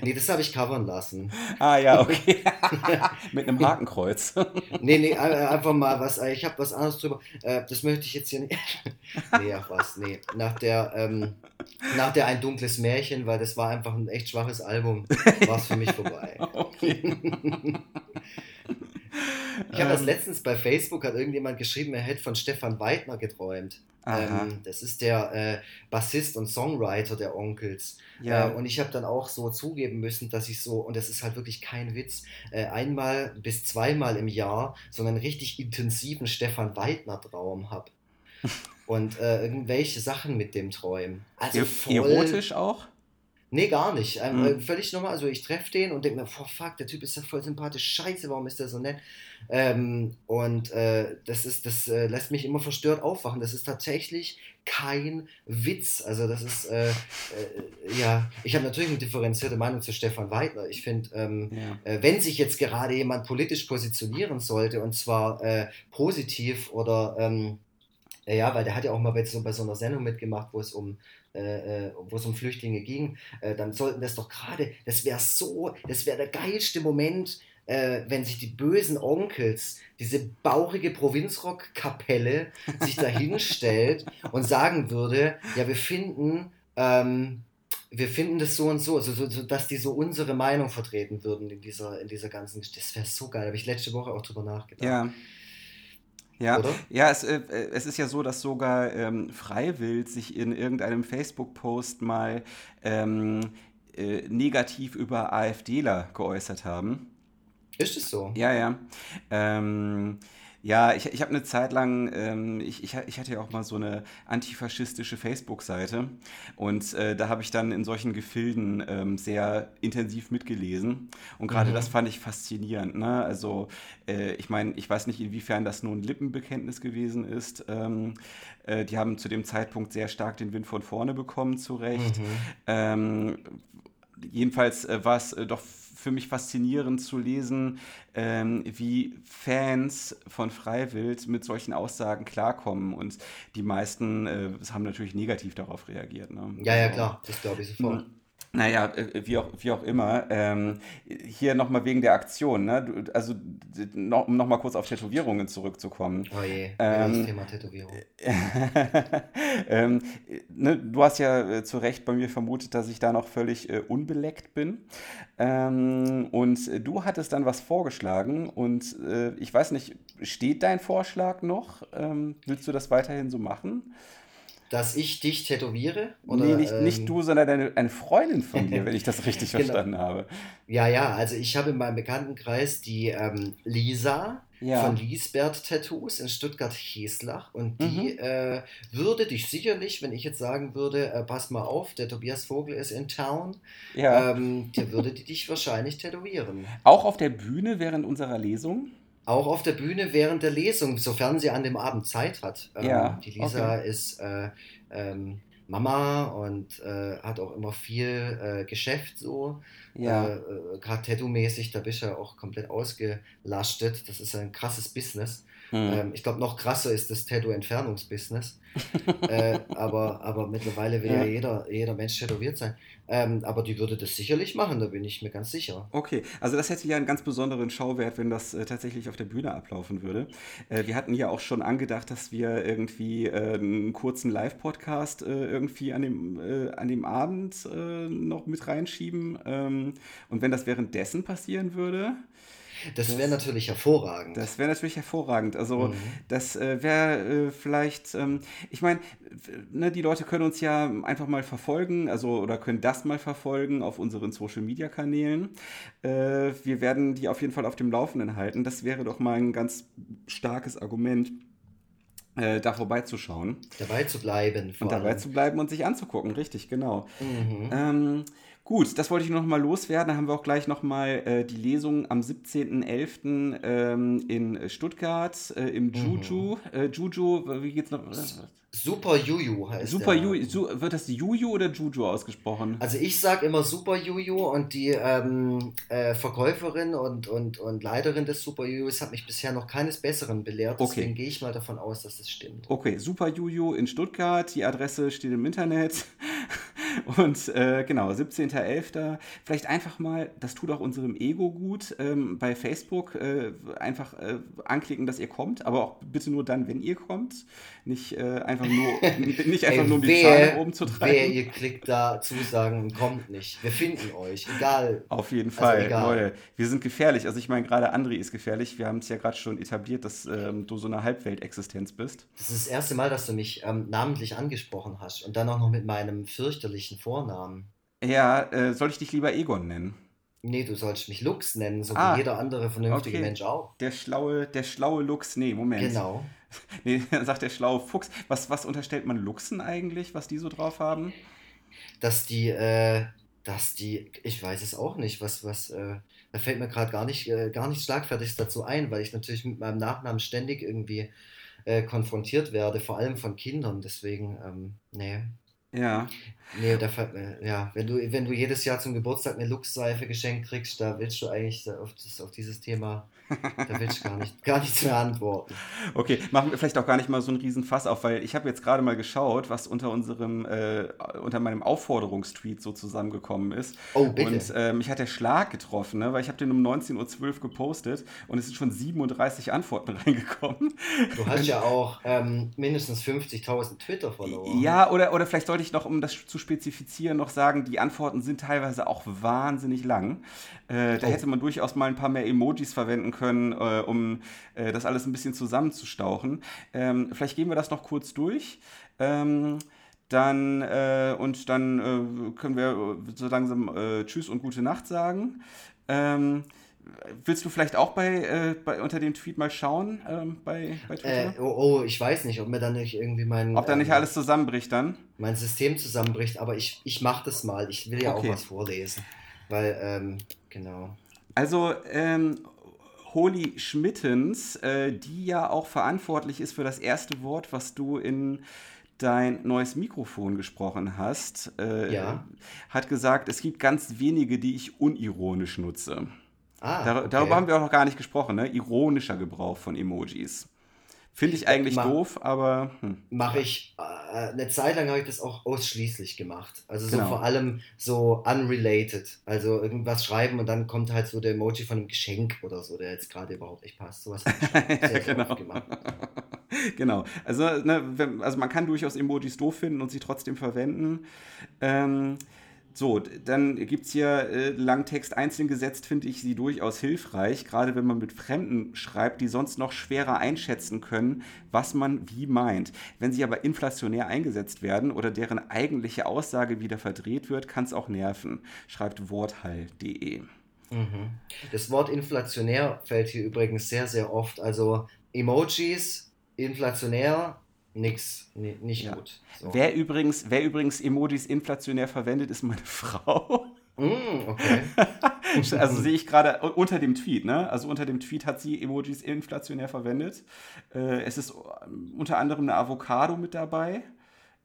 nee, das habe ich covern lassen. Ah, Ah ja, okay. Mit einem Hakenkreuz. nee, nee, einfach mal was. Äh, ich habe was anderes drüber. Äh, das möchte ich jetzt hier nicht. nee, ach was, nee. Nach der, ähm, nach der Ein dunkles Märchen, weil das war einfach ein echt schwaches Album, war es für mich vorbei. Okay. Ich habe das ähm. letztens bei Facebook, hat irgendjemand geschrieben, er hätte von Stefan Weidner geträumt. Ähm, das ist der äh, Bassist und Songwriter der Onkels. Ja. Äh, und ich habe dann auch so zugeben müssen, dass ich so, und das ist halt wirklich kein Witz, äh, einmal bis zweimal im Jahr so einen richtig intensiven Stefan Weidner-Traum habe. und äh, irgendwelche Sachen mit dem träumen. Also voll, Erotisch auch? Nee, gar nicht. Ähm, mhm. Völlig normal. Also ich treffe den und denke mir, boah, fuck, der Typ ist ja voll sympathisch. Scheiße, warum ist der so nett? Ähm, und äh, das ist, das äh, lässt mich immer verstört aufwachen. Das ist tatsächlich kein Witz. Also das ist, äh, äh ja, ich habe natürlich eine differenzierte Meinung zu Stefan Weidner. Ich finde, ähm, ja. Äh, wenn sich jetzt gerade jemand politisch positionieren sollte, und zwar positiv oder ähm, ja, weil der hat ja auch mal bei so, bei so einer Sendung mitgemacht, wo es um äh, wo es um Flüchtlinge ging, äh, dann sollten das doch gerade, das wäre so, das wäre der geilste Moment, äh, wenn sich die bösen Onkels, diese bauchige Provinzrock-Kapelle, sich da hinstellt und sagen würde, ja, wir finden, ähm, wir finden das so und so, also so, so, dass die so unsere Meinung vertreten würden in dieser, in dieser ganzen, das wäre so geil, da habe ich letzte Woche auch drüber nachgedacht. Ja. Ja, Oder? ja es, äh, es ist ja so, dass sogar ähm, Freiwild sich in irgendeinem Facebook-Post mal ähm, äh, negativ über AfDler geäußert haben. Ist es so? Ja, ja. Ähm, ja, ich, ich habe eine Zeit lang, ähm, ich, ich, ich hatte ja auch mal so eine antifaschistische Facebook-Seite und äh, da habe ich dann in solchen Gefilden ähm, sehr intensiv mitgelesen und gerade mhm. das fand ich faszinierend. Ne? Also äh, ich meine, ich weiß nicht, inwiefern das nur ein Lippenbekenntnis gewesen ist. Ähm, äh, die haben zu dem Zeitpunkt sehr stark den Wind von vorne bekommen, zu Recht. Mhm. Ähm, jedenfalls äh, war es äh, doch für mich faszinierend zu lesen, ähm, wie Fans von Freiwild mit solchen Aussagen klarkommen. Und die meisten äh, haben natürlich negativ darauf reagiert. Ne? Ja, ja, also, klar, das glaube ich sofort. Naja, äh, wie auch, wie auch immer. Ähm, hier nochmal wegen der Aktion, ne? Also noch, um nochmal kurz auf Tätowierungen zurückzukommen. Oh je, ähm, das Thema Tätowierung. ähm, ne, du hast ja äh, zu Recht bei mir vermutet, dass ich da noch völlig äh, unbeleckt bin. Ähm, und du hattest dann was vorgeschlagen und äh, ich weiß nicht, steht dein Vorschlag noch? Ähm, willst du das weiterhin so machen? Dass ich dich tätowiere? Oder, nee, nicht, ähm, nicht du, sondern eine, eine Freundin von dir, wenn ich das richtig genau. verstanden habe. Ja, ja, also ich habe in meinem Bekanntenkreis die ähm, Lisa ja. von Liesbert Tattoos in Stuttgart-Heslach und die mhm. äh, würde dich sicherlich, wenn ich jetzt sagen würde, äh, pass mal auf, der Tobias Vogel ist in town, ja. ähm, der würde die dich wahrscheinlich tätowieren. Auch auf der Bühne während unserer Lesung? Auch auf der Bühne während der Lesung, sofern sie an dem Abend Zeit hat. Ähm, ja, die Lisa okay. ist äh, ähm, Mama und äh, hat auch immer viel äh, Geschäft so. Ja. Äh, äh Gerade Tattoo-mäßig, da bist du ja auch komplett ausgelastet. Das ist ein krasses Business. Mhm. Ähm, ich glaube, noch krasser ist das Tattoo-Entfernungsbusiness. äh, aber, aber mittlerweile will ja, ja jeder, jeder Mensch tätowiert sein. Ähm, aber die würde das sicherlich machen, da bin ich mir ganz sicher. Okay, also das hätte ja einen ganz besonderen Schauwert, wenn das äh, tatsächlich auf der Bühne ablaufen würde. Äh, wir hatten ja auch schon angedacht, dass wir irgendwie äh, einen kurzen Live-Podcast äh, irgendwie an dem, äh, an dem Abend noch mit reinschieben. Ähm, und wenn das währenddessen passieren würde, das wäre natürlich hervorragend. Das wäre natürlich hervorragend. Also mhm. das äh, wäre äh, vielleicht, ähm, ich meine, ne, die Leute können uns ja einfach mal verfolgen, also oder können das mal verfolgen auf unseren Social-Media-Kanälen. Äh, wir werden die auf jeden Fall auf dem Laufenden halten. Das wäre doch mal ein ganz starkes Argument. Äh, da vorbeizuschauen. Dabei zu bleiben. Und dabei allem. zu bleiben und sich anzugucken, richtig, genau. Mhm. Ähm, Gut, das wollte ich noch mal loswerden. Da haben wir auch gleich noch mal äh, die Lesung am 17.11. Ähm, in Stuttgart äh, im Juju. Mhm. Äh, Juju, wie geht's noch? Super Juju heißt Super Juju. Su wird das Juju oder Juju ausgesprochen? Also ich sage immer Super Juju und die ähm, äh, Verkäuferin und, und, und Leiterin des Super Jujus hat mich bisher noch keines Besseren belehrt. Okay. Deswegen gehe ich mal davon aus, dass es stimmt. Okay, Super Juju in Stuttgart. Die Adresse steht im Internet. Und äh, genau, 17.11. Vielleicht einfach mal, das tut auch unserem Ego gut, ähm, bei Facebook äh, einfach äh, anklicken, dass ihr kommt, aber auch bitte nur dann, wenn ihr kommt. Nicht äh, einfach nur, nicht einfach Ey, nur um die Zahlen oben zu treiben. Wer ihr klickt da Zusagen und kommt nicht. Wir finden euch, egal. Auf jeden also Fall, also Leute. Wir sind gefährlich. Also ich meine, gerade André ist gefährlich. Wir haben es ja gerade schon etabliert, dass ähm, du so eine Halbweltexistenz bist. Das ist das erste Mal, dass du mich ähm, namentlich angesprochen hast und dann auch noch mit meinem fürchterlichen Vornamen. Ja, äh, soll ich dich lieber Egon nennen? Nee, du sollst mich Lux nennen, so ah, wie jeder andere vernünftige okay. Mensch auch. Der schlaue, der schlaue Lux, nee, Moment. Genau. Nee, sagt der schlaue Fuchs. Was, was unterstellt man Luchsen eigentlich, was die so drauf haben? Dass die, äh, dass die, ich weiß es auch nicht, was, was, äh, da fällt mir gerade gar nicht, äh, gar nichts Schlagfertiges dazu ein, weil ich natürlich mit meinem Nachnamen ständig irgendwie äh, konfrontiert werde, vor allem von Kindern. Deswegen, ähm, nee. Ja. Nee, da, äh, ja, wenn du, wenn du jedes Jahr zum Geburtstag eine Lux-Seife geschenkt kriegst, da willst du eigentlich auf, das, auf dieses Thema da will ich gar, nicht, gar nichts mehr antworten. Okay, machen wir vielleicht auch gar nicht mal so einen riesen Fass auf, weil ich habe jetzt gerade mal geschaut, was unter unserem, äh, unter meinem Aufforderungstweet so zusammengekommen ist. Oh, bitte. Und äh, mich hat der Schlag getroffen, ne? weil ich habe den um 19.12 Uhr gepostet und es sind schon 37 Antworten reingekommen. Du hast ja auch ähm, mindestens 50.000 Twitter verloren. Ja, oder, oder vielleicht sollte ich noch, um das zu spezifizieren, noch sagen, die Antworten sind teilweise auch wahnsinnig lang. Äh, da oh. hätte man durchaus mal ein paar mehr Emojis verwenden können, äh, um äh, das alles ein bisschen zusammenzustauchen. Ähm, vielleicht gehen wir das noch kurz durch. Ähm, dann äh, und dann äh, können wir so langsam äh, Tschüss und gute Nacht sagen. Ähm, willst du vielleicht auch bei, äh, bei unter dem Tweet mal schauen ähm, bei, bei Twitter? Äh, oh, oh, ich weiß nicht, ob mir dann nicht irgendwie mein. Ob da nicht ähm, alles zusammenbricht dann? Mein System zusammenbricht, aber ich, ich mache das mal. Ich will ja okay. auch was vorlesen. Weil, ähm, genau. Also, ähm, Holy Schmittens, äh, die ja auch verantwortlich ist für das erste Wort, was du in dein neues Mikrofon gesprochen hast, äh, ja. hat gesagt, es gibt ganz wenige, die ich unironisch nutze. Ah, Dar okay. Darüber haben wir auch noch gar nicht gesprochen, ne? Ironischer Gebrauch von Emojis. Finde ich eigentlich Ma doof, aber. Hm. Mache ich. Äh, eine Zeit lang habe ich das auch ausschließlich gemacht. Also so genau. vor allem so unrelated. Also irgendwas schreiben und dann kommt halt so der Emoji von einem Geschenk oder so, der jetzt gerade überhaupt nicht passt. Sowas habe ich sehr, sehr genau. gemacht. genau. Also, ne, also man kann durchaus Emojis doof finden und sie trotzdem verwenden. Ähm, So, dann gibt es hier äh, Langtext einzeln gesetzt, finde ich sie durchaus hilfreich, gerade wenn man mit Fremden schreibt, die sonst noch schwerer einschätzen können, was man wie meint. Wenn sie aber inflationär eingesetzt werden oder deren eigentliche Aussage wieder verdreht wird, kann es auch nerven, schreibt worthall.de. Mhm. Das Wort inflationär fällt hier übrigens sehr, sehr oft. Also Emojis, inflationär, nix, nicht ja. gut. So. Wer, übrigens, wer übrigens Emojis inflationär verwendet, ist meine Frau. Mm, okay. also sehe ich gerade unter dem Tweet, ne? Also unter dem Tweet hat sie Emojis inflationär verwendet. Äh, es ist unter anderem eine Avocado mit dabei.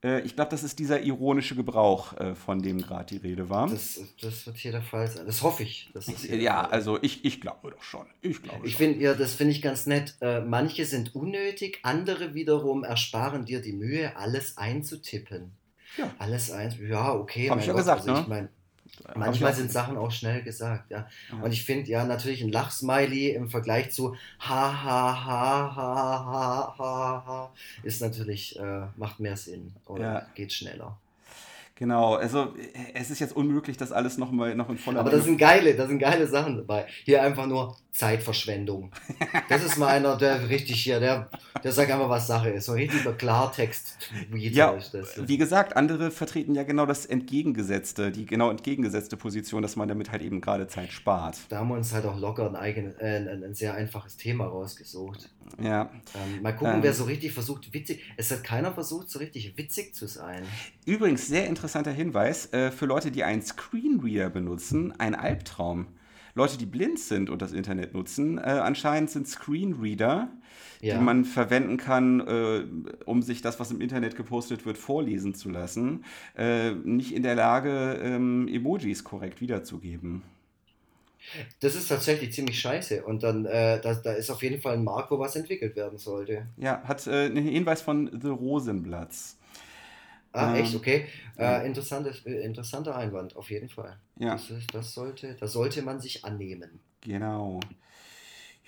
Äh, ich glaube, das ist dieser ironische Gebrauch, äh, von dem gerade die Rede war. Das, das, wird hier der Fall sein. Das hoffe ich. ja, also ich, ich glaube doch schon. Ich glaube ich finde, ja, das finde ich ganz nett. Äh, manche sind unnötig, andere wiederum ersparen dir die Mühe, alles einzutippen. Ja. Alles eins, ja, okay. Habe ich ja gesagt, also, ne? Ich mein, Manchmal sind Sachen auch schnell gesagt, ja. ja. Und ich finde ja natürlich ein Lachsmiley im Vergleich zu ha ha ha ha ha ha ha ist natürlich, äh, macht mehr Sinn oder ja. geht schneller. Genau, also es ist jetzt unmöglich, das alles noch mal noch in voller. Aber das sind geile, das sind geile Sachen dabei. Hier einfach nur Zeitverschwendung. Das ist mal einer, der richtig hier, der, der sagt einfach, was Sache ist. So richtiger Klartext. Wie ja, ist das? wie gesagt, andere vertreten ja genau das entgegengesetzte, die genau entgegengesetzte Position, dass man damit halt eben gerade Zeit spart. Da haben wir uns halt auch locker ein, eigen, äh, ein, ein sehr einfaches Thema rausgesucht. Ja. Ähm, mal gucken, ähm, wer so richtig versucht, witzig. Es hat keiner versucht, so richtig witzig zu sein. Übrigens, sehr interessanter Hinweis äh, für Leute, die einen Screenreader benutzen, ein Albtraum. Leute, die blind sind und das Internet nutzen, äh, anscheinend sind Screenreader, ja. die man verwenden kann, äh, um sich das, was im Internet gepostet wird, vorlesen zu lassen, äh, nicht in der Lage, ähm, Emojis korrekt wiederzugeben. Das ist tatsächlich ziemlich scheiße. Und dann, äh, da, da ist auf jeden Fall ein Markt, wo was entwickelt werden sollte. Ja, hat äh, einen Hinweis von The Rosenblatts. Ah, ähm, echt? Okay. Äh, interessantes, äh, interessanter Einwand, auf jeden Fall. Ja. Das, das, sollte, das sollte man sich annehmen. Genau.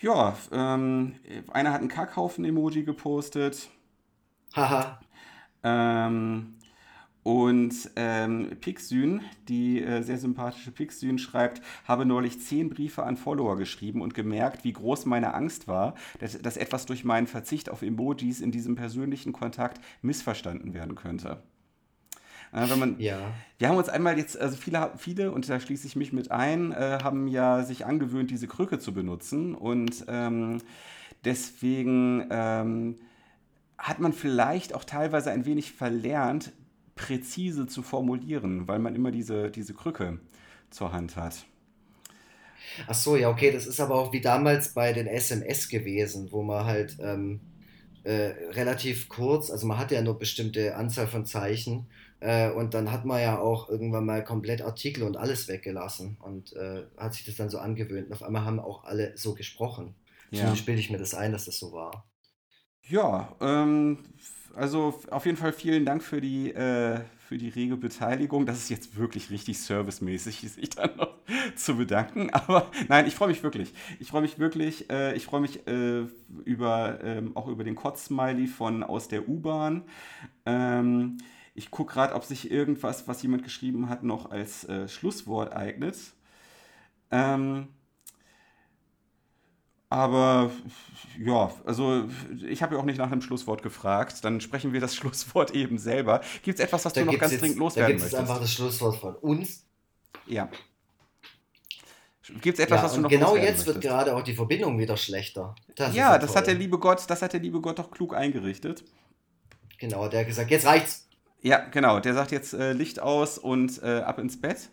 Ja, ähm, einer hat einen Kackhaufen-Emoji gepostet. Haha. ähm, und ähm, Pixün, die äh, sehr sympathische Pixün, schreibt, habe neulich zehn Briefe an Follower geschrieben und gemerkt, wie groß meine Angst war, dass, dass etwas durch meinen Verzicht auf Emojis in diesem persönlichen Kontakt missverstanden werden könnte. Äh, wenn man, ja. Wir haben uns einmal jetzt, also viele, viele, und da schließe ich mich mit ein, äh, haben ja sich angewöhnt, diese Krücke zu benutzen. Und ähm, deswegen ähm, hat man vielleicht auch teilweise ein wenig verlernt, präzise zu formulieren, weil man immer diese, diese Krücke zur Hand hat. Ach so, ja, okay, das ist aber auch wie damals bei den SMS gewesen, wo man halt ähm, äh, relativ kurz, also man hatte ja nur bestimmte Anzahl von Zeichen äh, und dann hat man ja auch irgendwann mal komplett Artikel und alles weggelassen und äh, hat sich das dann so angewöhnt. Und auf einmal haben auch alle so gesprochen. Ja. Zumindest bilde ich mir das ein, dass das so war. Ja, ähm, also auf jeden Fall vielen Dank für die, äh, für die rege Beteiligung. Das ist jetzt wirklich richtig servicemäßig, sich dann noch zu bedanken. Aber nein, ich freue mich wirklich. Ich freue mich wirklich. Äh, ich freue mich äh, über, ähm, auch über den Kotz-Smiley von aus der U-Bahn. Ähm, ich gucke gerade, ob sich irgendwas, was jemand geschrieben hat, noch als äh, Schlusswort eignet. Ähm, aber ja, also ich habe ja auch nicht nach einem Schlusswort gefragt. Dann sprechen wir das Schlusswort eben selber. Gibt es etwas, was da du noch ganz jetzt, dringend loswerden möchtest? Da gibt es einfach das Schlusswort von uns. Ja. Gibt es etwas, ja, was du noch Genau jetzt möchtest? wird gerade auch die Verbindung wieder schlechter. Das ja, das hat der liebe Gott, das hat der liebe Gott doch klug eingerichtet. Genau, der hat gesagt, jetzt reicht's. Ja, genau. Der sagt jetzt äh, Licht aus und äh, ab ins Bett.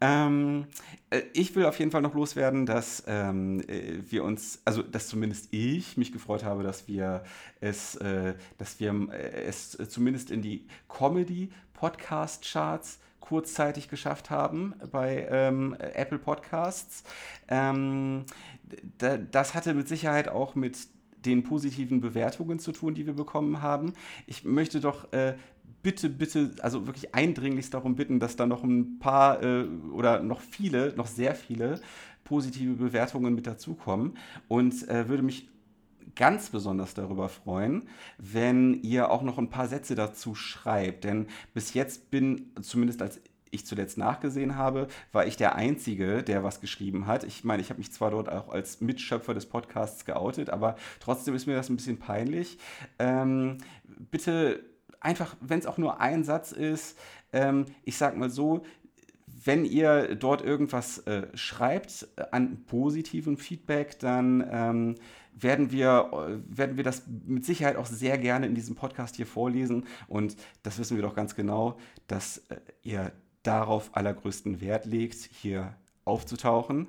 Ähm, äh, ich will auf jeden Fall noch loswerden, dass ähm, äh, wir uns, also dass zumindest ich mich gefreut habe, dass wir es, äh, dass wir äh, es zumindest in die Comedy-Podcast-Charts kurzzeitig geschafft haben bei ähm, Apple Podcasts. Ähm, das hatte mit Sicherheit auch mit den positiven Bewertungen zu tun, die wir bekommen haben. Ich möchte doch äh, bitte, bitte, also wirklich eindringlichst darum bitten, dass da noch ein paar äh, oder noch viele, noch sehr viele positive Bewertungen mit dazukommen und äh, würde mich ganz besonders darüber freuen, wenn ihr auch noch ein paar Sätze dazu schreibt. Denn bis jetzt bin, zumindest als ich zuletzt nachgesehen habe, war ich der Einzige, der was geschrieben hat. Ich meine, ich habe mich zwar dort auch als Mitschöpfer des Podcasts geoutet, aber trotzdem ist mir das ein bisschen peinlich. Ähm, bitte einfach, wenn es auch nur ein Satz ist, ähm, ich sag mal so, wenn ihr dort irgendwas äh, schreibt äh, an positivem Feedback, dann ähm, werden, wir, äh, werden wir das mit Sicherheit auch sehr gerne in diesem Podcast hier vorlesen. Und das wissen wir doch ganz genau, dass äh, ihr darauf allergrößten Wert legt, hier aufzutauchen.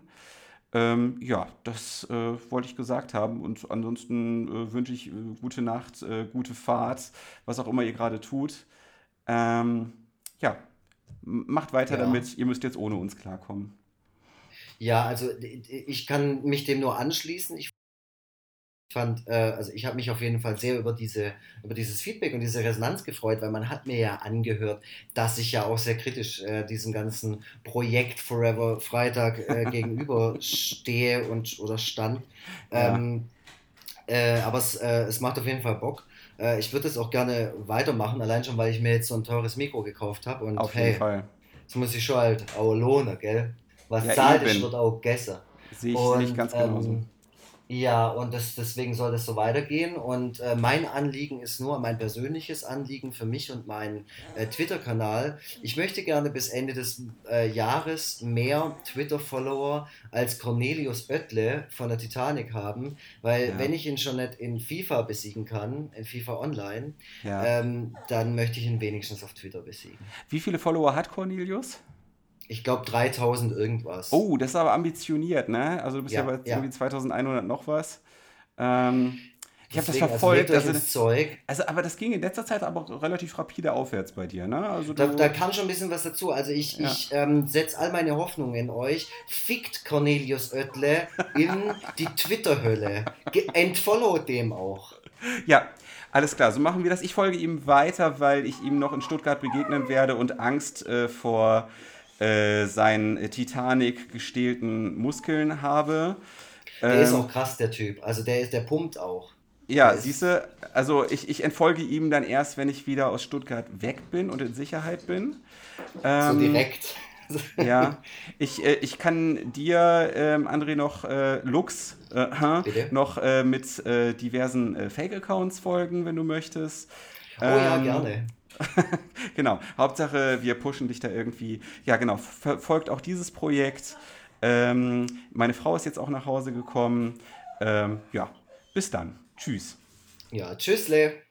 Ähm, ja, das äh, wollte ich gesagt haben. Und ansonsten äh, wünsche ich äh, gute Nacht, äh, gute Fahrt, was auch immer ihr gerade tut. Ähm, ja, macht weiter ja. damit. Ihr müsst jetzt ohne uns klarkommen. Ja, also ich kann mich dem nur anschließen. Ich fand, äh, also ich habe mich auf jeden Fall sehr über, diese, über dieses Feedback und diese Resonanz gefreut, weil man hat mir ja angehört, dass ich ja auch sehr kritisch äh, diesem ganzen Projekt Forever Freitag äh, gegenüberstehe und oder stand. Ähm, ja. Äh, aber es, äh, es macht auf jeden Fall Bock. Äh, ich würde es auch gerne weitermachen, allein schon, weil ich mir jetzt so ein teures Mikro gekauft habe. Und auf jeden hey, Fall. Jetzt muss ich schon halt auch lohnen, gell? Was ja, zahlt ist, wird auch gegessen. Sehe ich und, nicht ganz genauso. Ähm, ja, und das, deswegen soll das so weitergehen. Und äh, mein Anliegen ist nur mein persönliches Anliegen für mich und meinen äh, Twitter-Kanal. Ich möchte gerne bis Ende des äh, Jahres mehr Twitter-Follower als Cornelius Oettle von der Titanic haben, weil ja. wenn ich ihn schon nicht in FIFA besiegen kann, in FIFA Online, ja. ähm, dann möchte ich ihn wenigstens auf Twitter besiegen. Wie viele Follower hat Cornelius? Ich glaube 3000 irgendwas. Oh, das ist aber ambitioniert, ne? Also du bist ja, ja bei ja. irgendwie 2100 noch was. Ähm, ich habe das also verfolgt. Also, das Zeug. also, aber das ging in letzter Zeit aber relativ rapide aufwärts bei dir, ne? Also da, da, kam schon ein bisschen was dazu. Also ich, ja. ich ähm, setze all meine Hoffnungen in euch. Fickt Cornelius Oettle in die Twitter-Hölle. Entfollow dem auch. Ja, alles klar, so machen wir das. Ich folge ihm weiter, weil ich ihm noch in Stuttgart begegnen werde und Angst äh, vor äh, seinen Titanic gestählten Muskeln habe. Der ähm, ist auch krass, der Typ. Also der ist, der pumpt auch. Ja, siehst du, also ich, ich entfolge ihm dann erst, wenn ich wieder aus Stuttgart weg bin und in Sicherheit bin. Ähm, so direkt. ja, ich, äh, ich kann dir, ähm, André, noch äh, Lux äh, noch äh, mit äh, diversen Fake-Accounts folgen, wenn du möchtest. Oh ja, ähm, gerne. genau. Hauptsache, wir pushen dich da irgendwie. Ja, genau. Verfolgt auch dieses Projekt. Ähm, meine Frau ist jetzt auch nach Hause gekommen. Ähm, ja, bis dann. Tschüss. Ja, tschüssle.